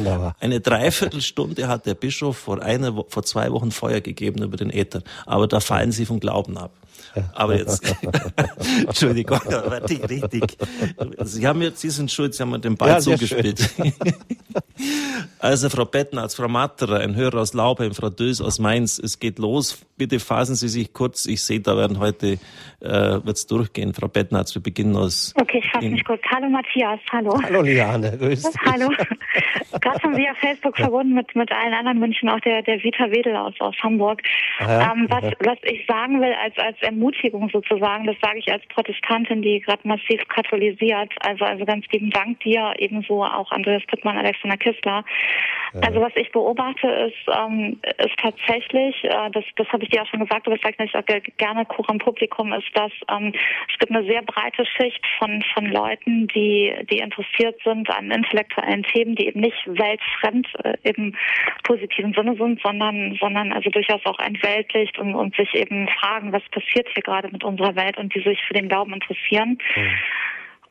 Eine Dreiviertelstunde hat der Bischof Bischof vor einer, vor zwei Wochen Feuer gegeben über den Äther. Aber da fallen sie vom Glauben ab. Aber jetzt, Entschuldigung, richtig, richtig. Sie haben jetzt, Sie sind schuld, Sie haben mir den Ball ja, zugespielt. also Frau Bettnarz, Frau Matterer, ein Hörer aus Laubheim, Frau Dös aus Mainz, es geht los. Bitte fassen Sie sich kurz. Ich sehe, da werden heute, äh, wird's durchgehen. Frau Bettnarz, wir beginnen aus. Okay, ich fasse mich kurz. Hallo Matthias, hallo. Hallo Liane, grüß dich. Hallo. Gerade haben wir Facebook verbunden mit, mit allen anderen München, auch der, der Vita Wedel aus, aus Hamburg. Ähm, was, was ich sagen will als, als Ermutigung sozusagen, das sage ich als Protestantin, die gerade massiv katholisiert. Also, also ganz lieben Dank dir, ebenso auch Andreas Pittmann, Alexander Kistler. Ja. Also was ich beobachte ist, ähm, ist tatsächlich, äh, das, das habe ich dir auch schon gesagt, aber das sage ich auch gerne Kuchen Publikum, ist, dass ähm, es gibt eine sehr breite Schicht von, von Leuten, die, die interessiert sind an intellektuellen Themen, die eben nicht weltfremd äh, im positiven Sinne sind, sondern, sondern also durchaus auch entweltlicht und, und sich eben fragen, was passiert hier gerade mit unserer Welt und die sich für den Glauben interessieren. Mhm.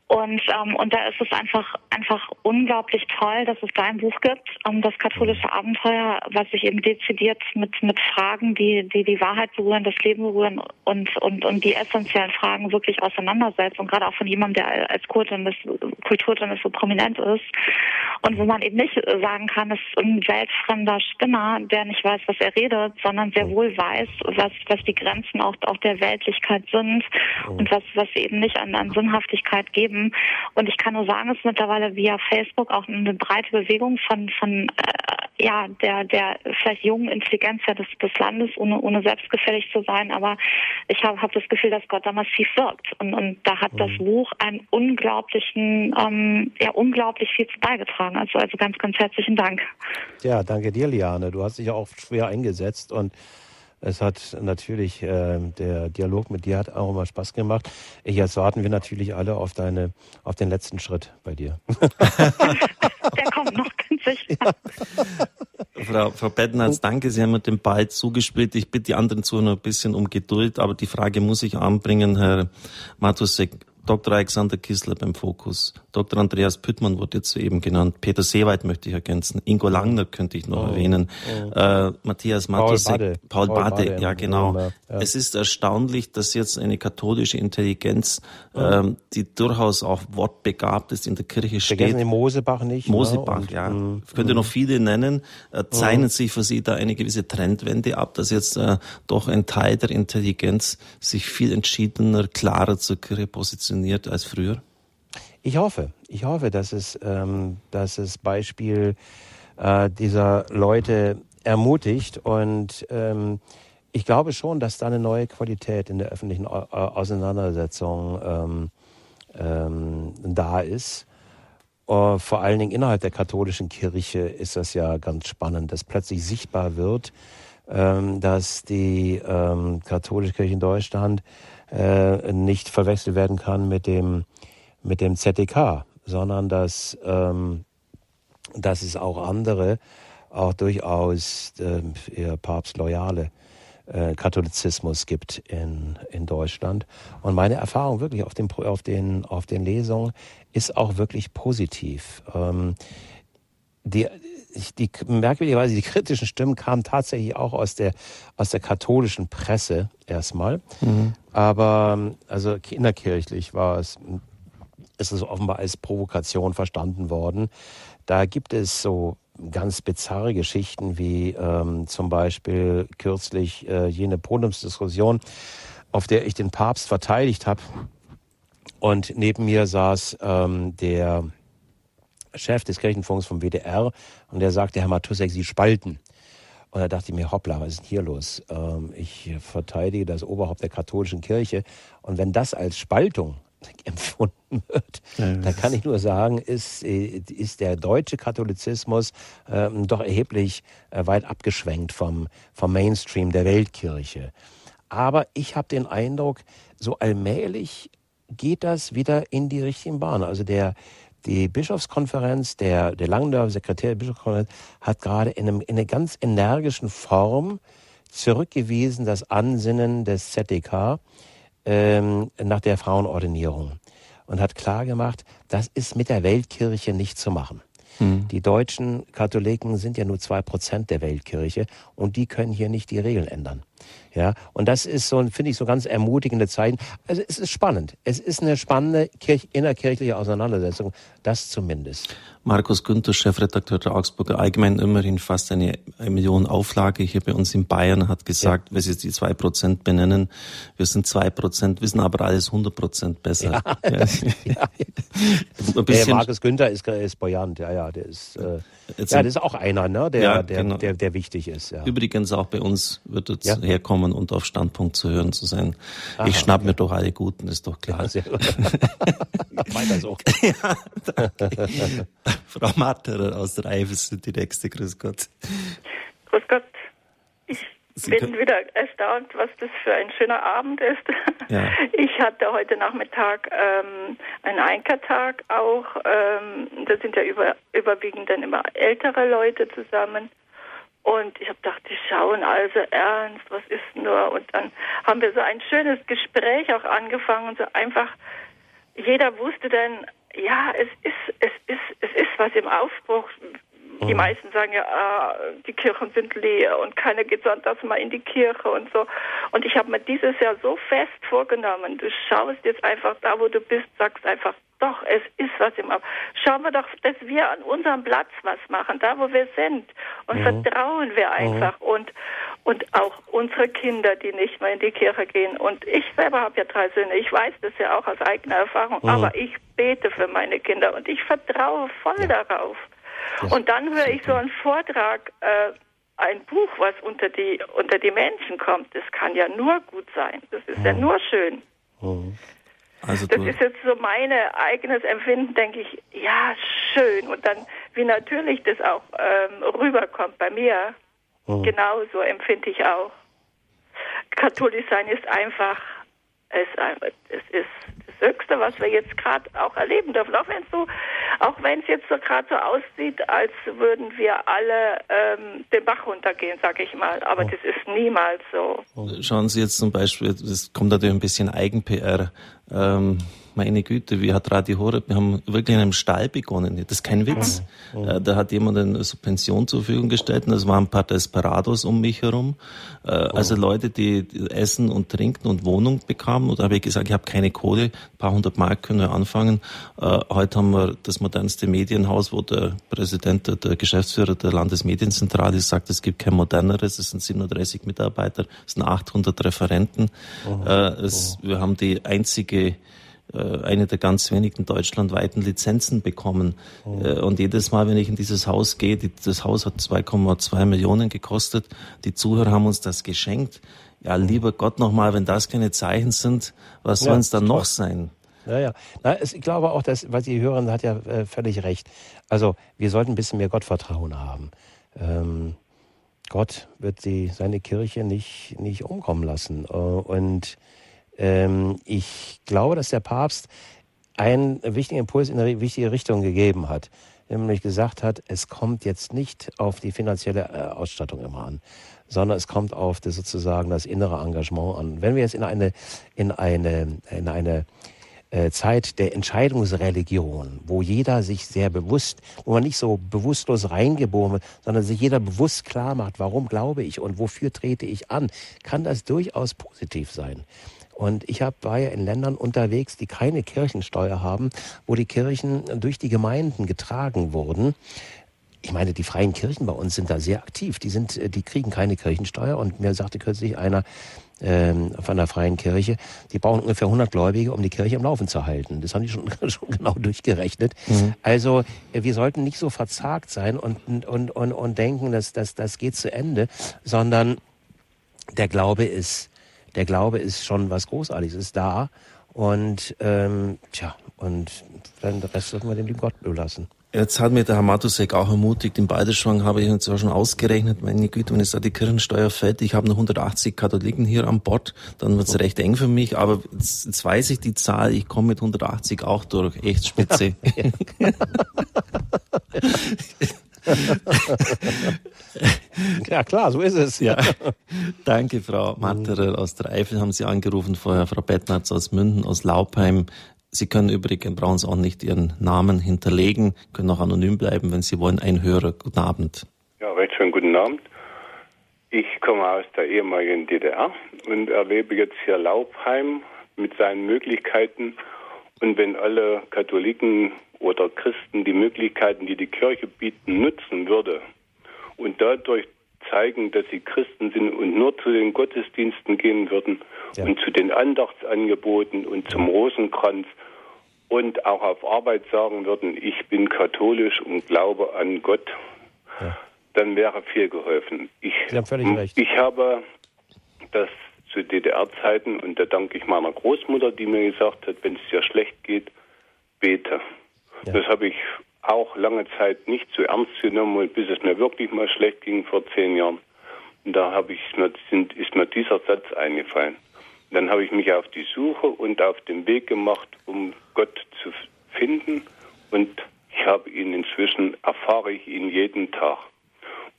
Und, ähm, und da ist es einfach, einfach unglaublich toll, dass es da ein Buch gibt, ähm, das katholische Abenteuer, was sich eben dezidiert mit, mit Fragen, die, die die Wahrheit berühren, das Leben berühren und, und, und die essentiellen Fragen wirklich auseinandersetzt. Und gerade auch von jemandem, der als Kulturjournalist, Kulturjournalist so prominent ist. Und wo man eben nicht sagen kann, es ist ein weltfremder Spinner, der nicht weiß, was er redet, sondern sehr wohl weiß, was, was die Grenzen auch, auch der Weltlichkeit sind und was, was eben nicht an, an Sinnhaftigkeit geben geben. Und ich kann nur sagen, es ist mittlerweile via Facebook auch eine breite Bewegung von, von äh, ja, der, der vielleicht jungen Intelligenz des, des Landes, ohne, ohne selbstgefällig zu sein. Aber ich habe hab das Gefühl, dass Gott da massiv wirkt. Und, und da hat mhm. das Buch einen unglaublichen, ähm, ja, unglaublich viel zu beigetragen. Also, also ganz, ganz herzlichen Dank. Ja, danke dir, Liane. Du hast dich ja auch schwer eingesetzt und es hat natürlich, äh, der Dialog mit dir hat auch immer Spaß gemacht. Jetzt warten wir natürlich alle auf deine, auf den letzten Schritt bei dir. der kommt noch ganz sicher. Ja. Frau, Frau Bettenhardt, danke. Sie haben mir den Ball zugespielt. Ich bitte die anderen zu noch ein bisschen um Geduld, aber die Frage muss ich anbringen, Herr Matusek. Dr. Alexander Kissler beim Fokus, Dr. Andreas Püttmann wurde jetzt soeben genannt, Peter Seewald möchte ich ergänzen, Ingo Langner könnte ich noch oh, erwähnen, oh. Äh, Matthias Matusek, Paul, Paul Bade, Bade, ja genau. Ja. Es ist erstaunlich, dass jetzt eine katholische Intelligenz, ja. ähm, die durchaus auch wortbegabt ist, in der Kirche steht. Vergessen Mosebach nicht. Ne? Mosebach, ne? ja. Mm, ich könnte mm. noch viele nennen, äh, zeichnet mm. sich für Sie da eine gewisse Trendwende ab, dass jetzt äh, doch ein Teil der Intelligenz sich viel entschiedener, klarer zur Kirche positioniert funktioniert als früher? Ich hoffe. Ich hoffe, dass es, ähm, dass das Beispiel äh, dieser Leute ermutigt und ähm, ich glaube schon, dass da eine neue Qualität in der öffentlichen Auseinandersetzung ähm, ähm, da ist. Uh, vor allen Dingen innerhalb der katholischen Kirche ist das ja ganz spannend, dass plötzlich sichtbar wird, ähm, dass die ähm, katholische Kirche in Deutschland äh, nicht verwechselt werden kann mit dem mit dem ZDK, sondern dass, ähm, dass es auch andere, auch durchaus äh, eher papstloyale äh, Katholizismus gibt in, in Deutschland. Und meine Erfahrung wirklich auf den, auf den, auf den Lesungen ist auch wirklich positiv. Ähm, die, die, merkwürdigerweise, die kritischen Stimmen kamen tatsächlich auch aus der, aus der katholischen Presse erstmal. Mhm. Aber also innerkirchlich war es, ist es offenbar als Provokation verstanden worden. Da gibt es so ganz bizarre Geschichten wie ähm, zum Beispiel kürzlich äh, jene Podiumsdiskussion, auf der ich den Papst verteidigt habe. Und neben mir saß ähm, der Chef des Kirchenfunks vom WDR und der sagte, Herr Matusek, Sie spalten. Und da dachte ich mir, hoppla, was ist denn hier los? Ähm, ich verteidige das Oberhaupt der katholischen Kirche. Und wenn das als Spaltung empfunden wird, ja, dann kann ich nur sagen, ist, ist der deutsche Katholizismus ähm, doch erheblich äh, weit abgeschwenkt vom, vom Mainstream der Weltkirche. Aber ich habe den Eindruck, so allmählich geht das wieder in die richtigen Bahnen. Also der, die Bischofskonferenz, der, der Langendorfer Sekretär der Bischofskonferenz, hat gerade in, einem, in einer ganz energischen Form zurückgewiesen das Ansinnen des ZDK ähm, nach der Frauenordinierung und hat klargemacht, das ist mit der Weltkirche nicht zu machen. Hm. Die deutschen Katholiken sind ja nur zwei Prozent der Weltkirche und die können hier nicht die Regeln ändern. Ja, und das ist so, finde ich, so ganz ermutigende Zeichen. Also es ist spannend. Es ist eine spannende Kirch innerkirchliche Auseinandersetzung. Das zumindest. Markus Günther, Chefredakteur der Augsburger Allgemein, immerhin fast eine, Million Auflage hier bei uns in Bayern, hat gesagt, ja. wenn Sie die zwei Prozent benennen, wir sind zwei Prozent, wissen aber alles 100 Prozent besser. Ja. Ja. ja. Hey, Markus Günther ist, ist Boyant, ja, ja, der ist, äh, ja, das ist auch einer, ne, der, der, genau. der, der, wichtig ist. Übrigens auch bei uns wird es herkommen und auf Standpunkt zu hören zu sein. Aha, ich schnapp okay. mir doch alle Guten, ist doch klar. Ja, sehr gut. Weiter so. ja, danke. Frau Matterer aus der Eifel sind die nächste. Grüß Gott. Grüß Gott. Ich Sie bin wieder erstaunt, was das für ein schöner Abend ist. Ja. Ich hatte heute Nachmittag ähm, einen Einkertag auch. Ähm, da sind ja über, überwiegend dann immer ältere Leute zusammen. Und ich habe gedacht, die schauen also ernst, was ist nur? Und dann haben wir so ein schönes Gespräch auch angefangen und so einfach, jeder wusste dann, ja, es ist, es ist, es ist was im Aufbruch. Die mhm. meisten sagen ja, ah, die Kirchen sind leer und keiner geht sonntags mal in die Kirche und so. Und ich habe mir dieses Jahr so fest vorgenommen, du schaust jetzt einfach da, wo du bist, sagst einfach, doch, es ist was im Auf. Schauen wir doch, dass wir an unserem Platz was machen, da wo wir sind. Und mhm. vertrauen wir mhm. einfach. Mhm. Und, und auch unsere Kinder, die nicht mehr in die Kirche gehen. Und ich selber habe ja drei Söhne. Ich weiß das ja auch aus eigener Erfahrung. Mhm. Aber ich bete für meine Kinder und ich vertraue voll ja. darauf. Das und dann höre ich so einen Vortrag, äh, ein Buch, was unter die, unter die Menschen kommt. Das kann ja nur gut sein. Das ist ja mhm. nur schön. Also das ist jetzt so mein eigenes Empfinden, denke ich, ja, schön. Und dann, wie natürlich das auch ähm, rüberkommt bei mir, mhm. genauso empfinde ich auch. Katholisch sein ist einfach, es, es ist das Höchste, was wir jetzt gerade auch erleben dürfen. Auch wenn es so, auch wenn es jetzt so gerade so aussieht, als würden wir alle ähm, den Bach runtergehen, sage ich mal. Aber oh. das ist niemals so. Schauen Sie jetzt zum Beispiel, das kommt natürlich ein bisschen Eigen-PR. Ähm, meine Güte, wie hat Radio Horeb, wir haben wirklich in einem Stall begonnen. Das ist kein Witz. Mhm. Da hat jemand eine Subvention zur Verfügung gestellt und es waren ein paar Desperados um mich herum. Äh, also Leute, die Essen und Trinken und Wohnung bekamen. Und da habe ich gesagt, ich habe keine Kohle, ein paar hundert Mark können wir anfangen. Äh, heute haben wir das modernste Medienhaus, wo der Präsident, der Geschäftsführer der Landesmedienzentrale sagt, es gibt kein moderneres, es sind 37 Mitarbeiter, es sind 800 Referenten. Oh, es, wir haben die einzige eine der ganz wenigen deutschlandweiten Lizenzen bekommen. Oh. Und jedes Mal, wenn ich in dieses Haus gehe, das Haus hat 2,2 Millionen gekostet, die Zuhörer haben uns das geschenkt. Ja, lieber Gott nochmal, wenn das keine Zeichen sind, was ja, sollen es dann noch sein? Ja, ja. Na, ich glaube auch, dass, was Sie hören, hat ja äh, völlig recht. Also, wir sollten ein bisschen mehr Gottvertrauen haben. Ähm, Gott wird die, seine Kirche nicht, nicht umkommen lassen. und ähm, ich glaube, dass der Papst einen wichtigen Impuls in eine wichtige Richtung gegeben hat. Nämlich gesagt hat, es kommt jetzt nicht auf die finanzielle äh, Ausstattung immer an, sondern es kommt auf das sozusagen das innere Engagement an. Wenn wir jetzt in eine, in eine, in eine äh, Zeit der Entscheidungsreligion, wo jeder sich sehr bewusst, wo man nicht so bewusstlos reingeboren wird, sondern sich jeder bewusst klar macht, warum glaube ich und wofür trete ich an, kann das durchaus positiv sein. Und ich hab, war ja in Ländern unterwegs, die keine Kirchensteuer haben, wo die Kirchen durch die Gemeinden getragen wurden. Ich meine, die freien Kirchen bei uns sind da sehr aktiv. Die sind, die kriegen keine Kirchensteuer. Und mir sagte kürzlich einer, ähm, von der Freien Kirche, die brauchen ungefähr 100 Gläubige, um die Kirche am Laufen zu halten. Das haben die schon, schon genau durchgerechnet. Mhm. Also äh, wir sollten nicht so verzagt sein und, und, und, und denken, dass das, das geht zu Ende, sondern der Glaube ist, der Glaube ist schon was Großartiges, ist da. Und ähm, tja, und dann den Rest sollten wir dem lieben Gott überlassen. Jetzt hat mir der Herr Matusek auch ermutigt, in Balderschwang habe ich uns zwar schon ausgerechnet, meine Güte, wenn jetzt da die Kirchensteuer fällt, ich habe nur 180 Katholiken hier an Bord, dann wird es recht eng für mich, aber jetzt, jetzt weiß ich die Zahl, ich komme mit 180 auch durch, echt spitze. ja klar, so ist es. Ja. Danke, Frau Matterer aus der Eifel haben Sie angerufen, vorher Frau Bettnatz aus München, aus Laubheim. Sie können übrigens, brauchen Sie auch nicht Ihren Namen hinterlegen, können auch anonym bleiben, wenn Sie wollen. Ein Hörer, guten Abend. Ja, recht schönen guten Abend. Ich komme aus der ehemaligen DDR und erlebe jetzt hier Laubheim mit seinen Möglichkeiten. Und wenn alle Katholiken oder Christen die Möglichkeiten, die die Kirche bieten, nutzen würde und dadurch zeigen, dass sie Christen sind und nur zu den Gottesdiensten gehen würden ja. und zu den Andachtsangeboten und zum Rosenkranz und auch auf Arbeit sagen würden, ich bin katholisch und glaube an Gott, ja. dann wäre viel geholfen. Ich, Sie haben völlig recht. Ich habe das zu DDR-Zeiten und da danke ich meiner Großmutter, die mir gesagt hat, wenn es dir schlecht geht, bete. Ja. Das habe ich auch lange Zeit nicht so ernst genommen, bis es mir wirklich mal schlecht ging vor zehn Jahren. Und da habe ich sind, ist mir dieser Satz eingefallen. Dann habe ich mich auf die Suche und auf den Weg gemacht, um Gott zu finden. Und ich habe ihn inzwischen, erfahre ich ihn jeden Tag.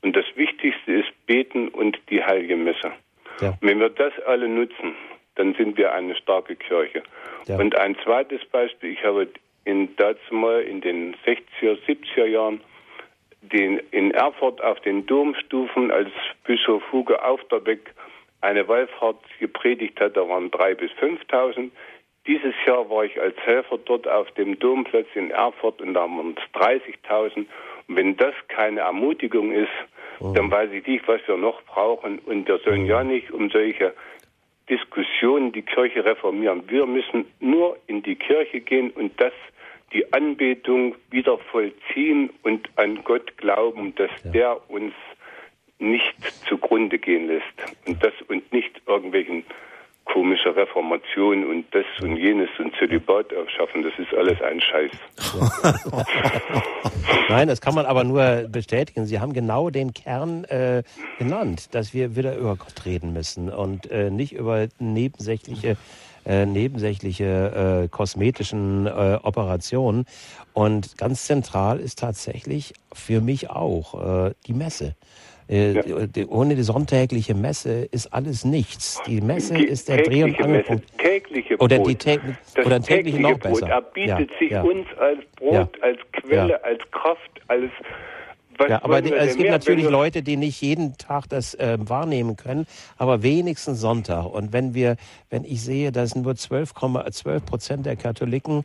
Und das Wichtigste ist Beten und die Heilige Messe. Ja. Wenn wir das alle nutzen, dann sind wir eine starke Kirche. Ja. Und ein zweites Beispiel, ich habe in dazu mal in den 60er, 70er Jahren den, in Erfurt auf den Domstufen, als Bischof Hugo Aufterbeck eine Wallfahrt gepredigt hat, da waren drei bis 5.000. Dieses Jahr war ich als Helfer dort auf dem Domplatz in Erfurt und da waren es 30.000. Und wenn das keine Ermutigung ist, oh. dann weiß ich nicht, was wir noch brauchen. Und wir sollen ja nicht um solche Diskussionen die Kirche reformieren. Wir müssen nur in die Kirche gehen und das die Anbetung wieder vollziehen und an Gott glauben, dass ja. der uns nicht zugrunde gehen lässt und das und nicht irgendwelchen komische Reformation und das und jenes und Zölibat aufschaffen, das ist alles ein Scheiß. Nein, das kann man aber nur bestätigen. Sie haben genau den Kern äh, genannt, dass wir wieder über Gott reden müssen und äh, nicht über nebensächliche äh, nebensächliche äh, kosmetischen äh, Operationen. Und ganz zentral ist tatsächlich für mich auch äh, die Messe. Äh, ja. Ohne die sonntägliche Messe ist alles nichts. Die Messe die ist der Dreh- und Angelpunkt. Tägliche Brot. Oder, die tägliche, das oder tägliche noch besser. Brot. Er bietet ja, sich ja. uns als Brot, als Quelle, als Kraft, als was ja, aber die, es gibt natürlich Leute, die nicht jeden Tag das äh, wahrnehmen können, aber wenigstens Sonntag. Und wenn wir, wenn ich sehe, dass nur 12, 12 Prozent der Katholiken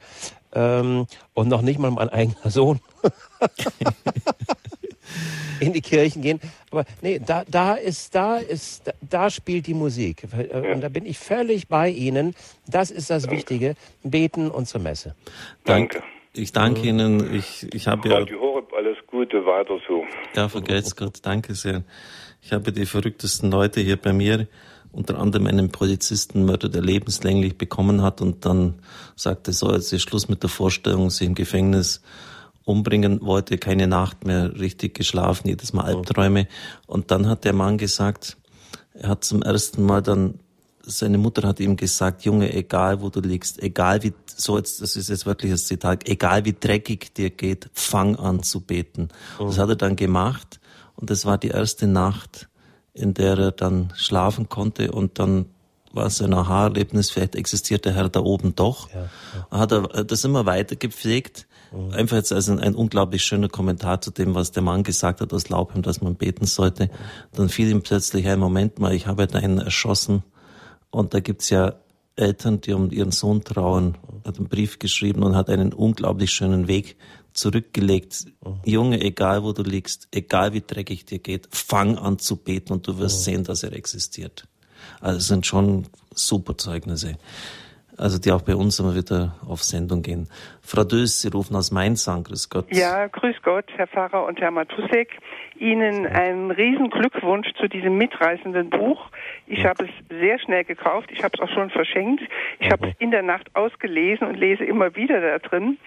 ähm, und noch nicht mal mein eigener Sohn in die Kirchen gehen. Aber nee, da, da ist, da ist, da, da spielt die Musik. Und da bin ich völlig bei Ihnen. Das ist das Danke. Wichtige. Beten und zur Messe. Danke. Ich danke. Ihnen. Ich, ich habe ja. Radio Horeb, alles Gute, weiter so. Ja, vergelt's Gott, danke sehr. Ich habe die verrücktesten Leute hier bei mir, unter anderem einen Polizistenmörder, der lebenslänglich bekommen hat und dann sagte, so, jetzt ist Schluss mit der Vorstellung, sich im Gefängnis umbringen wollte, keine Nacht mehr richtig geschlafen, jedes Mal Albträume. Und dann hat der Mann gesagt, er hat zum ersten Mal dann seine Mutter hat ihm gesagt, Junge, egal wo du liegst, egal wie, so jetzt, das ist jetzt wirklich das Zitat, egal wie dreckig dir geht, fang an zu beten. Mhm. Das hat er dann gemacht und das war die erste Nacht, in der er dann schlafen konnte und dann war es ein Aha-Erlebnis, vielleicht existiert der Herr da oben doch. Ja, ja. Hat er das immer weiter gepflegt. Mhm. Einfach jetzt als ein, ein, unglaublich schöner Kommentar zu dem, was der Mann gesagt hat aus Laubheim, dass man beten sollte. Dann fiel ihm plötzlich ein Moment mal, ich habe da einen erschossen. Und da gibt's ja Eltern, die um ihren Sohn trauen, hat einen Brief geschrieben und hat einen unglaublich schönen Weg zurückgelegt. Mhm. Junge, egal wo du liegst, egal wie dreckig dir geht, fang an zu beten und du wirst mhm. sehen, dass er existiert. Also es sind schon super Zeugnisse. Also die auch bei uns immer wieder auf Sendung gehen. Frau Dös, Sie rufen aus Mainz an. Grüß Gott. Ja, grüß Gott, Herr Pfarrer und Herr Matusek. Ihnen einen riesen Glückwunsch zu diesem mitreißenden Buch. Ich habe es sehr schnell gekauft. Ich habe es auch schon verschenkt. Ich habe es in der Nacht ausgelesen und lese immer wieder da drin.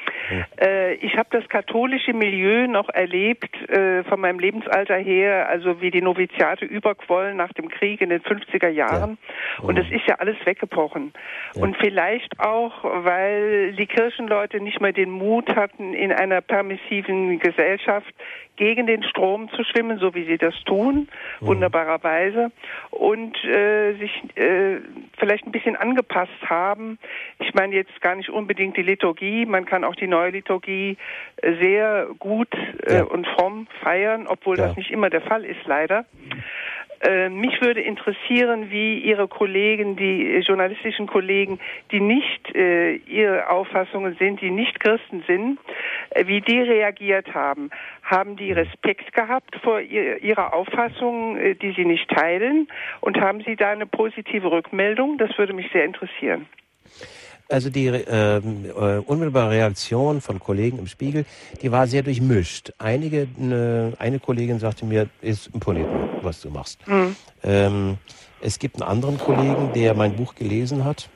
Äh, ich habe das katholische Milieu noch erlebt äh, von meinem Lebensalter her, also wie die Noviziate überquollen nach dem Krieg in den 50er Jahren. Und es ist ja alles weggebrochen. Und vielleicht auch, weil die Kirchenleute nicht mehr den Mut hatten, in einer permissiven Gesellschaft gegen den Strom zu schwimmen, so wie sie das tun, mhm. wunderbarerweise, und äh, sich äh, vielleicht ein bisschen angepasst haben. Ich meine jetzt gar nicht unbedingt die Liturgie, man kann auch die neue Liturgie sehr gut äh, ja. und fromm feiern, obwohl ja. das nicht immer der Fall ist, leider. Äh, mich würde interessieren, wie Ihre Kollegen, die journalistischen Kollegen, die nicht äh, Ihre Auffassungen sind, die nicht Christen sind, äh, wie die reagiert haben. Haben die Respekt gehabt vor ihr, Ihrer Auffassung, äh, die Sie nicht teilen? Und haben Sie da eine positive Rückmeldung? Das würde mich sehr interessieren. Also die ähm, äh, unmittelbare Reaktion von Kollegen im Spiegel, die war sehr durchmischt. Einige, ne, eine Kollegin sagte mir, ist imponiert, was du machst. Mhm. Ähm, es gibt einen anderen Kollegen, der mein Buch gelesen hat,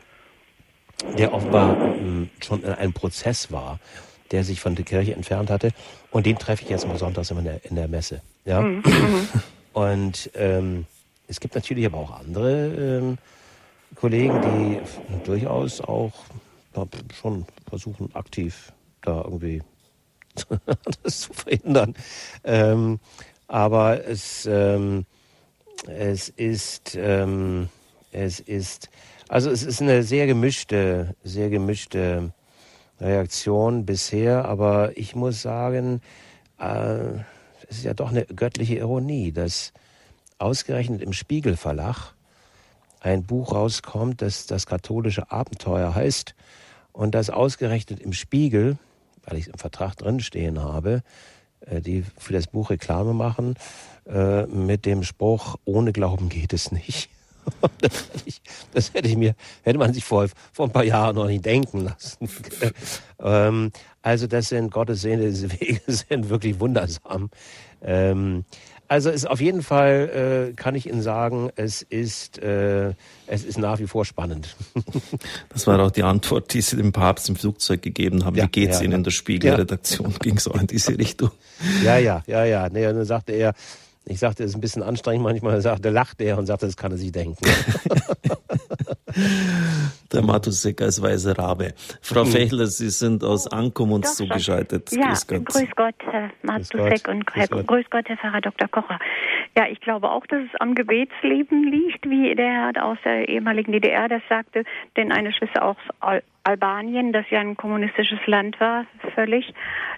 der offenbar ähm, schon in einem Prozess war, der sich von der Kirche entfernt hatte. Und den treffe ich jetzt mal sonntags immer in der, in der Messe. Ja? Mhm. Und ähm, es gibt natürlich aber auch andere ähm, Kollegen, die durchaus auch schon versuchen, aktiv da irgendwie das zu verhindern. Ähm, aber es, ähm, es ist, ähm, es ist, also es ist eine sehr gemischte, sehr gemischte Reaktion bisher, aber ich muss sagen, äh, es ist ja doch eine göttliche Ironie, dass ausgerechnet im Spiegelverlag ein Buch rauskommt, das das katholische Abenteuer heißt und das ausgerechnet im Spiegel, weil ich es im Vertrag drinstehen habe, äh, die für das Buch Reklame machen, äh, mit dem Spruch, ohne Glauben geht es nicht. Das hätte, ich, das hätte ich mir, hätte man sich vor, vor ein paar Jahren noch nicht denken lassen. ähm, also das sind Gottes Sehne, diese Wege sind wirklich wundersam. Ähm, also ist auf jeden Fall äh, kann ich Ihnen sagen, es ist äh, es ist nach wie vor spannend. das war auch die Antwort, die Sie dem Papst im Flugzeug gegeben haben. Ja, Wie geht's ja, Ihnen in der Spiegelredaktion? Ja. Ging so in diese Richtung? Ja, ja, ja, ja. Nee, und dann sagte er, ich sagte, es ist ein bisschen anstrengend manchmal, er sagte, lachte er und sagte, das kann er sich denken. Der Matusek als weißer Rabe. Frau hm. Fechler, Sie sind aus Ankum uns Doch, zugeschaltet. Ja, grüß Gott, grüß Gott Herr Matusek und grüß Gott. grüß Gott, Herr Pfarrer Dr. Kocher. Ja, ich glaube auch, dass es am Gebetsleben liegt, wie der Herr aus der ehemaligen DDR das sagte, denn eine Schwester aus Albanien, das ja ein kommunistisches Land war, völlig,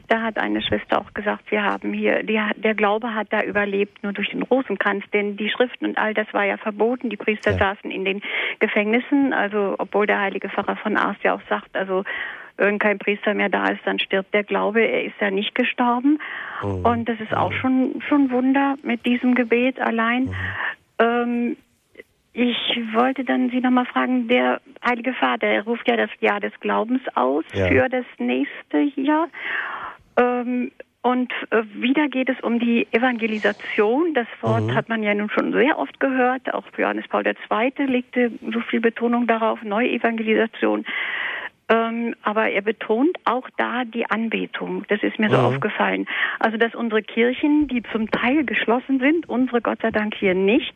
da hat eine Schwester auch gesagt, wir haben hier, die, der Glaube hat da überlebt, nur durch den Rosenkranz, denn die Schriften und all das war ja verboten. Die Priester ja. saßen in den Gefängnissen, also obwohl der heilige Pfarrer von Ars ja auch sagt, also wenn kein Priester mehr da ist, dann stirbt der Glaube. Er ist ja nicht gestorben. Mhm. Und das ist auch mhm. schon, schon Wunder mit diesem Gebet allein. Mhm. Ähm, ich wollte dann Sie nochmal fragen, der Heilige Vater, er ruft ja das Jahr des Glaubens aus ja. für das nächste Jahr. Ähm, und äh, wieder geht es um die Evangelisation. Das Wort mhm. hat man ja nun schon sehr oft gehört. Auch Johannes Paul II. legte so viel Betonung darauf, Neuevangelisation. Ähm, aber er betont auch da die Anbetung. Das ist mir so mhm. aufgefallen. Also, dass unsere Kirchen, die zum Teil geschlossen sind, unsere Gott sei Dank hier nicht,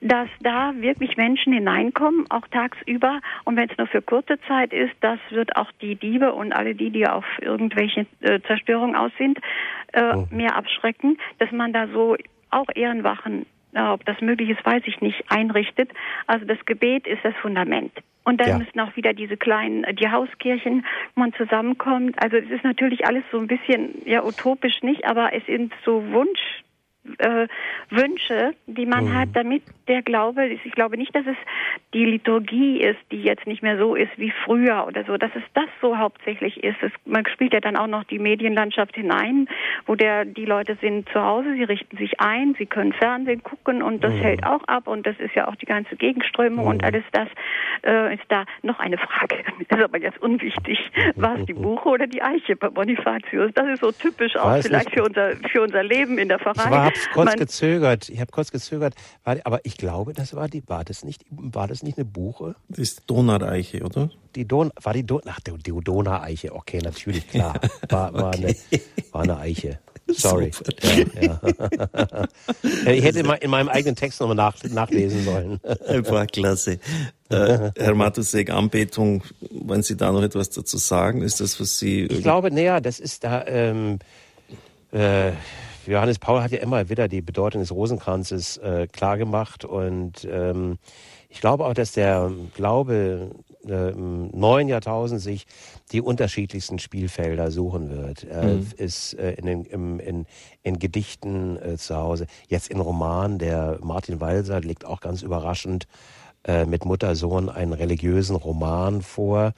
dass da wirklich Menschen hineinkommen, auch tagsüber. Und wenn es nur für kurze Zeit ist, das wird auch die Diebe und alle die, die auf irgendwelche äh, Zerstörung aus sind, äh, mhm. mehr abschrecken, dass man da so auch Ehrenwachen ob das möglich ist, weiß ich nicht, einrichtet. Also das Gebet ist das Fundament. Und dann ja. müssen auch wieder diese kleinen, die Hauskirchen, wo man zusammenkommt. Also es ist natürlich alles so ein bisschen, ja, utopisch nicht, aber es sind so Wunsch, äh, Wünsche, die man mhm. hat, damit der Glaube ist. Ich glaube nicht, dass es die Liturgie ist, die jetzt nicht mehr so ist wie früher oder so, dass es das so hauptsächlich ist. Es, man spielt ja dann auch noch die Medienlandschaft hinein, wo der, die Leute sind zu Hause, sie richten sich ein, sie können Fernsehen gucken und das mhm. hält auch ab und das ist ja auch die ganze Gegenströmung mhm. und alles das äh, ist da. Noch eine Frage, das ist aber jetzt unwichtig. War es die Buche oder die Eiche bei Bonifatius? Das ist so typisch auch Weiß vielleicht für unser, für unser Leben in der Pfarrei habe kurz gezögert. Ich habe kurz gezögert, aber ich glaube, das war die. War das nicht? War das nicht eine Buche? Das ist Donaueiche, oder? Die Don, war die Don, ach, die, die Donaueiche. Okay, natürlich klar. War, war, okay. eine, war eine Eiche. Sorry. Ja, ja. ich hätte in meinem eigenen Text nochmal nach, nachlesen sollen. Einfach klasse. Äh, Herr Matusek, Anbetung, wollen Sie da noch etwas dazu sagen? Ist das, was Sie... Ich glaube, naja, das ist da... Ähm, äh, Johannes Paul hat ja immer wieder die Bedeutung des Rosenkranzes äh, klargemacht und ähm, ich glaube auch, dass der Glaube äh, im neuen Jahrtausend sich die unterschiedlichsten Spielfelder suchen wird. Er mhm. ist äh, in, den, im, in, in Gedichten äh, zu Hause, jetzt in Romanen. Der Martin Walser legt auch ganz überraschend äh, mit Mutter-Sohn einen religiösen Roman vor.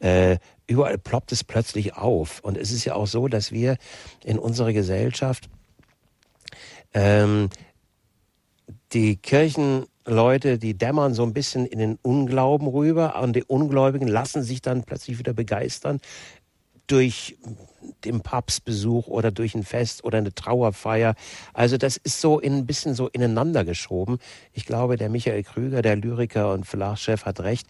Äh, überall ploppt es plötzlich auf. Und es ist ja auch so, dass wir in unserer Gesellschaft ähm, die Kirchenleute, die dämmern so ein bisschen in den Unglauben rüber und die Ungläubigen lassen sich dann plötzlich wieder begeistern durch den Papstbesuch oder durch ein Fest oder eine Trauerfeier. Also das ist so in, ein bisschen so ineinander geschoben. Ich glaube, der Michael Krüger, der Lyriker und Verlagschef, hat recht,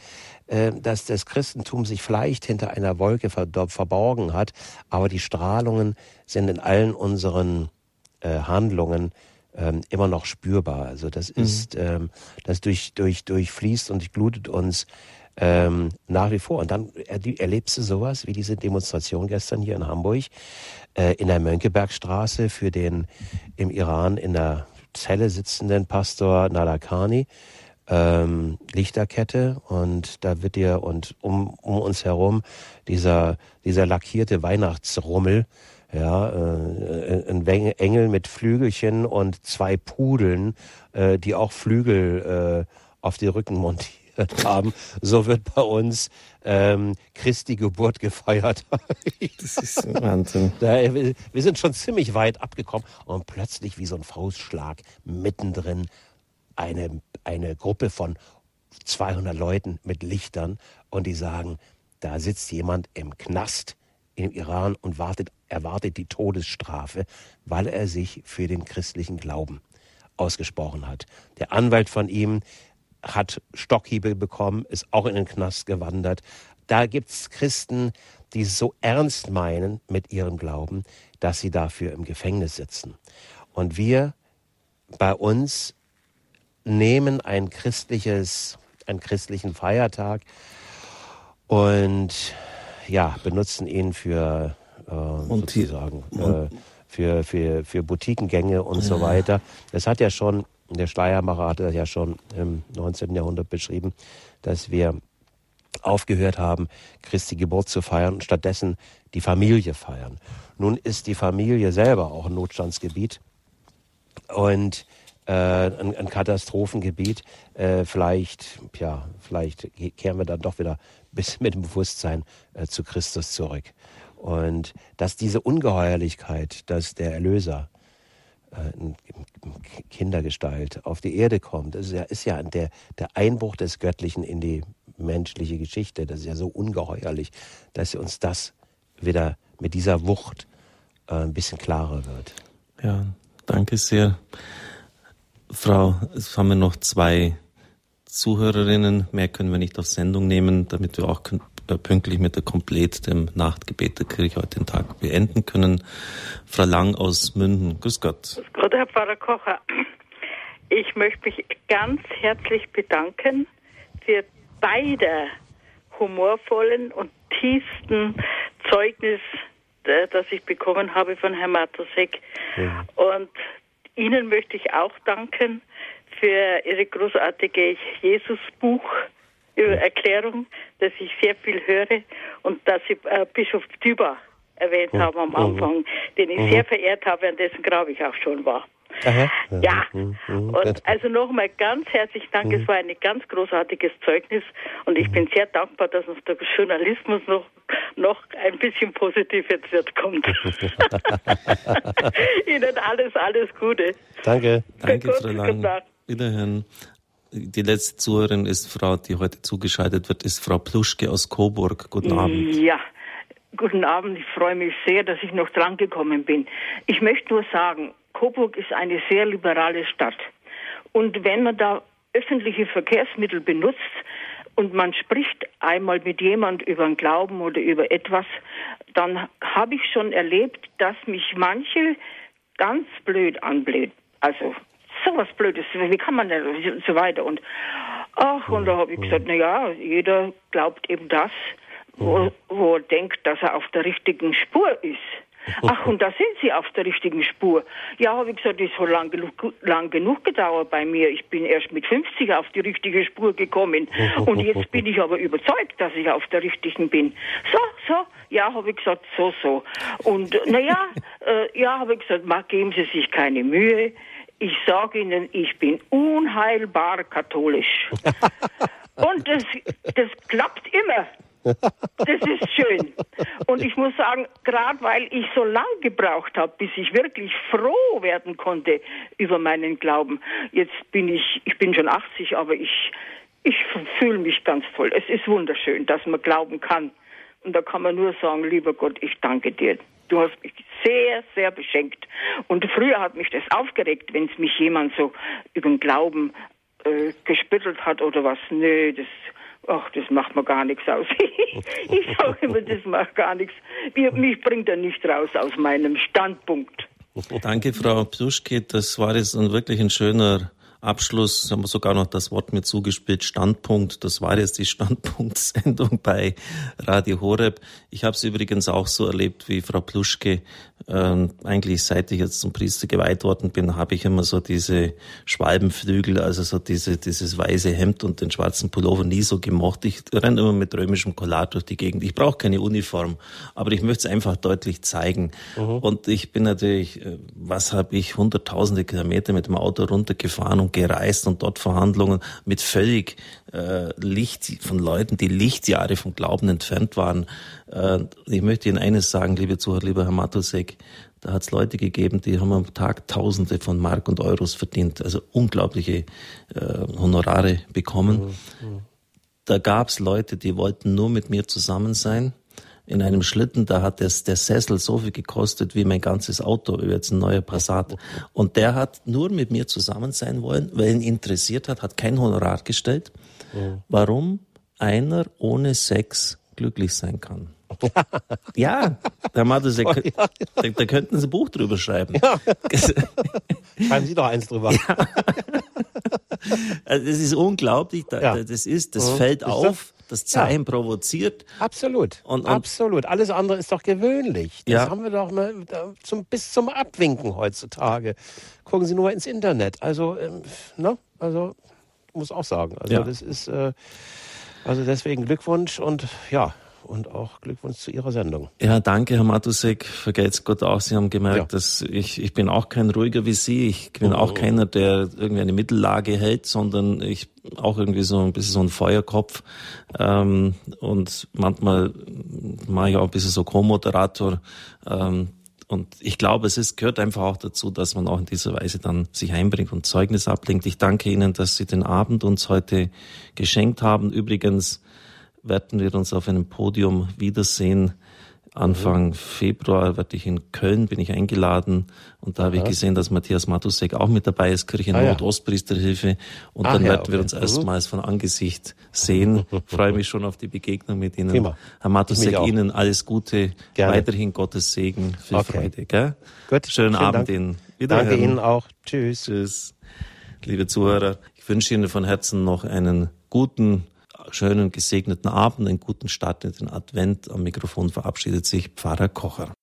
äh, dass das Christentum sich vielleicht hinter einer Wolke verborgen hat, aber die Strahlungen sind in allen unseren äh, Handlungen ähm, immer noch spürbar. Also das mhm. ist, ähm, das durch, durch, durchfließt und glutet uns ähm, nach wie vor. Und dann erlebst du sowas wie diese Demonstration gestern hier in Hamburg äh, in der Mönckebergstraße für den im Iran in der Zelle sitzenden Pastor Nadakani. Ähm, Lichterkette und da wird dir und um, um uns herum dieser, dieser lackierte Weihnachtsrummel ja, äh, ein Engel mit Flügelchen und zwei Pudeln, äh, die auch Flügel äh, auf die Rücken montiert haben. So wird bei uns ähm, Christi Geburt gefeiert. das ist Wahnsinn. Da, wir sind schon ziemlich weit abgekommen und plötzlich wie so ein Faustschlag mittendrin eine, eine Gruppe von 200 Leuten mit Lichtern und die sagen, da sitzt jemand im Knast im Iran und wartet, erwartet die Todesstrafe, weil er sich für den christlichen Glauben ausgesprochen hat. Der Anwalt von ihm hat Stockhiebe bekommen, ist auch in den Knast gewandert. Da gibt es Christen, die es so ernst meinen mit ihrem Glauben, dass sie dafür im Gefängnis sitzen. Und wir bei uns nehmen ein christliches, einen christlichen Feiertag und ja, benutzen ihn für und sozusagen äh, für, für, für Boutiquengänge und so weiter. Das hat ja schon, der Schleiermacher hat das ja schon im 19. Jahrhundert beschrieben, dass wir aufgehört haben, Christi Geburt zu feiern und stattdessen die Familie feiern. Nun ist die Familie selber auch ein Notstandsgebiet und äh, ein, ein Katastrophengebiet. Äh, vielleicht, ja, vielleicht kehren wir dann doch wieder bis mit dem Bewusstsein äh, zu Christus zurück. Und dass diese Ungeheuerlichkeit, dass der Erlöser äh, in Kindergestalt auf die Erde kommt, das ist ja, ist ja der, der Einbruch des Göttlichen in die menschliche Geschichte. Das ist ja so ungeheuerlich, dass uns das wieder mit dieser Wucht äh, ein bisschen klarer wird. Ja, danke sehr. Frau, es haben wir noch zwei Zuhörerinnen. Mehr können wir nicht auf Sendung nehmen, damit wir auch pünktlich mit der Komplett, dem Nachtgebet der Kirche heute den Tag beenden können. Frau Lang aus Münden, grüß Gott. Grüß Gott, Herr Pfarrer Kocher. Ich möchte mich ganz herzlich bedanken für beide humorvollen und tiefsten Zeugnis, äh, das ich bekommen habe von Herrn Matusek. Ja. Und Ihnen möchte ich auch danken für Ihre großartige Jesus-Buch. Erklärung, dass ich sehr viel höre und dass Sie äh, Bischof Düber erwähnt mhm. haben am Anfang, den ich mhm. sehr verehrt habe, an dessen Grab ich auch schon war. Aha. Ja, mhm. mhm. und also nochmal ganz herzlich Dank. Es mhm. war ein ganz großartiges Zeugnis und ich bin sehr dankbar, dass uns der Journalismus noch, noch ein bisschen positiv jetzt wird kommt. Ihnen alles, alles Gute. Danke. Danke, Frau Lang. Wiederhören. Die letzte Zuhörerin ist Frau, die heute zugeschaltet wird, ist Frau Pluschke aus Coburg. Guten Abend. Ja, Guten Abend, ich freue mich sehr, dass ich noch drangekommen bin. Ich möchte nur sagen, Coburg ist eine sehr liberale Stadt. Und wenn man da öffentliche Verkehrsmittel benutzt und man spricht einmal mit jemand über einen Glauben oder über etwas, dann habe ich schon erlebt, dass mich manche ganz blöd anblöd. Also sowas Blödes, wie kann man denn und so weiter. Und ach, und da habe ich gesagt, na ja, jeder glaubt eben das, wo, wo er denkt, dass er auf der richtigen Spur ist. Ach, und da sind Sie auf der richtigen Spur. Ja, habe ich gesagt, das hat lang genug, lang genug gedauert bei mir. Ich bin erst mit 50 auf die richtige Spur gekommen. Und jetzt bin ich aber überzeugt, dass ich auf der richtigen bin. So, so, ja, habe ich gesagt, so, so. Und naja, äh, ja, habe ich gesagt, ma, geben Sie sich keine Mühe. Ich sage Ihnen, ich bin unheilbar katholisch. Und das, das klappt immer. Das ist schön. Und ich muss sagen, gerade weil ich so lang gebraucht habe, bis ich wirklich froh werden konnte über meinen Glauben. Jetzt bin ich, ich bin schon 80, aber ich, ich fühle mich ganz toll. Es ist wunderschön, dass man glauben kann. Und da kann man nur sagen, lieber Gott, ich danke dir. Du hast mich sehr, sehr beschenkt. Und früher hat mich das aufgeregt, wenn es mich jemand so über den Glauben äh, gespüttelt hat oder was. Nö, das Ach, das macht mir gar nichts aus. ich sage immer, das macht gar nichts. Mich bringt er nicht raus aus meinem Standpunkt. Danke, Frau Psuschke. Das war jetzt ein wirklich ein schöner Abschluss haben wir sogar noch das Wort mit zugespielt, Standpunkt. Das war jetzt die Standpunktsendung bei Radio Horeb. Ich habe es übrigens auch so erlebt wie Frau Pluschke. Ähm, eigentlich seit ich jetzt zum Priester geweiht worden bin, habe ich immer so diese Schwalbenflügel, also so diese, dieses weiße Hemd und den schwarzen Pullover nie so gemocht. Ich renne immer mit römischem Collar durch die Gegend. Ich brauche keine Uniform, aber ich möchte es einfach deutlich zeigen. Mhm. Und ich bin natürlich, äh, was habe ich, hunderttausende Kilometer mit dem Auto runtergefahren und gereist und dort Verhandlungen mit völlig äh, Licht von Leuten, die Lichtjahre vom Glauben entfernt waren. Äh, ich möchte Ihnen eines sagen, liebe Zuhörer, lieber Herr Matusek, da hat es Leute gegeben, die haben am Tag Tausende von Mark und Euros verdient, also unglaubliche äh, Honorare bekommen. Mhm. Mhm. Da gab es Leute, die wollten nur mit mir zusammen sein in einem Schlitten, da hat das, der Sessel so viel gekostet wie mein ganzes Auto, jetzt ein neuer Passat. Und der hat nur mit mir zusammen sein wollen, weil ihn interessiert hat, hat kein Honorar gestellt. Mhm. Warum einer ohne Sex glücklich sein kann. ja, Herr Matusek, oh, ja. da, da, könnten Sie ein Buch drüber schreiben. Ja. Schreiben Sie doch eins drüber. Ja. Also das ist unglaublich. Das ist, das mhm. fällt auf das Zeichen ja. provoziert. Absolut. Und, und, Absolut. Alles andere ist doch gewöhnlich. Das ja. haben wir doch mal zum, bis zum Abwinken heutzutage. Gucken Sie nur mal ins Internet. Also, ähm, ne? Also, muss auch sagen. Also, ja. das ist, äh, also deswegen Glückwunsch und ja, und auch Glückwunsch zu Ihrer Sendung. Ja, danke, Herr Matusek. Vergelt's Gott auch. Sie haben gemerkt, ja. dass ich, ich bin auch kein ruhiger wie Sie. Ich bin oh, auch oh. keiner, der irgendwie eine Mittellage hält, sondern ich auch irgendwie so ein bisschen so ein Feuerkopf. Ähm, und manchmal mache ich auch ein bisschen so Co-Moderator. Ähm, und ich glaube, es ist, gehört einfach auch dazu, dass man auch in dieser Weise dann sich einbringt und Zeugnis ablenkt. Ich danke Ihnen, dass Sie den Abend uns heute geschenkt haben. Übrigens, werden wir uns auf einem Podium wiedersehen Anfang mhm. Februar werde ich in Köln, bin ich eingeladen und da habe ich gesehen, dass Matthias Matusek auch mit dabei ist, Kirche ah, Nordostpriesterhilfe und Ach, dann ja, werden okay. wir uns erstmals von Angesicht sehen. Freue mich schon auf die Begegnung mit Ihnen. Prima. Herr Matusek, Ihnen alles Gute, Gerne. weiterhin Gottes Segen, viel okay. Freude. Gell? Gut, Schönen Abend Dank. Ihnen. Danke Ihnen auch. Tschüss. Tschüss. Liebe Zuhörer, ich wünsche Ihnen von Herzen noch einen guten schönen gesegneten Abend, einen guten Start in den Advent. Am Mikrofon verabschiedet sich Pfarrer Kocher.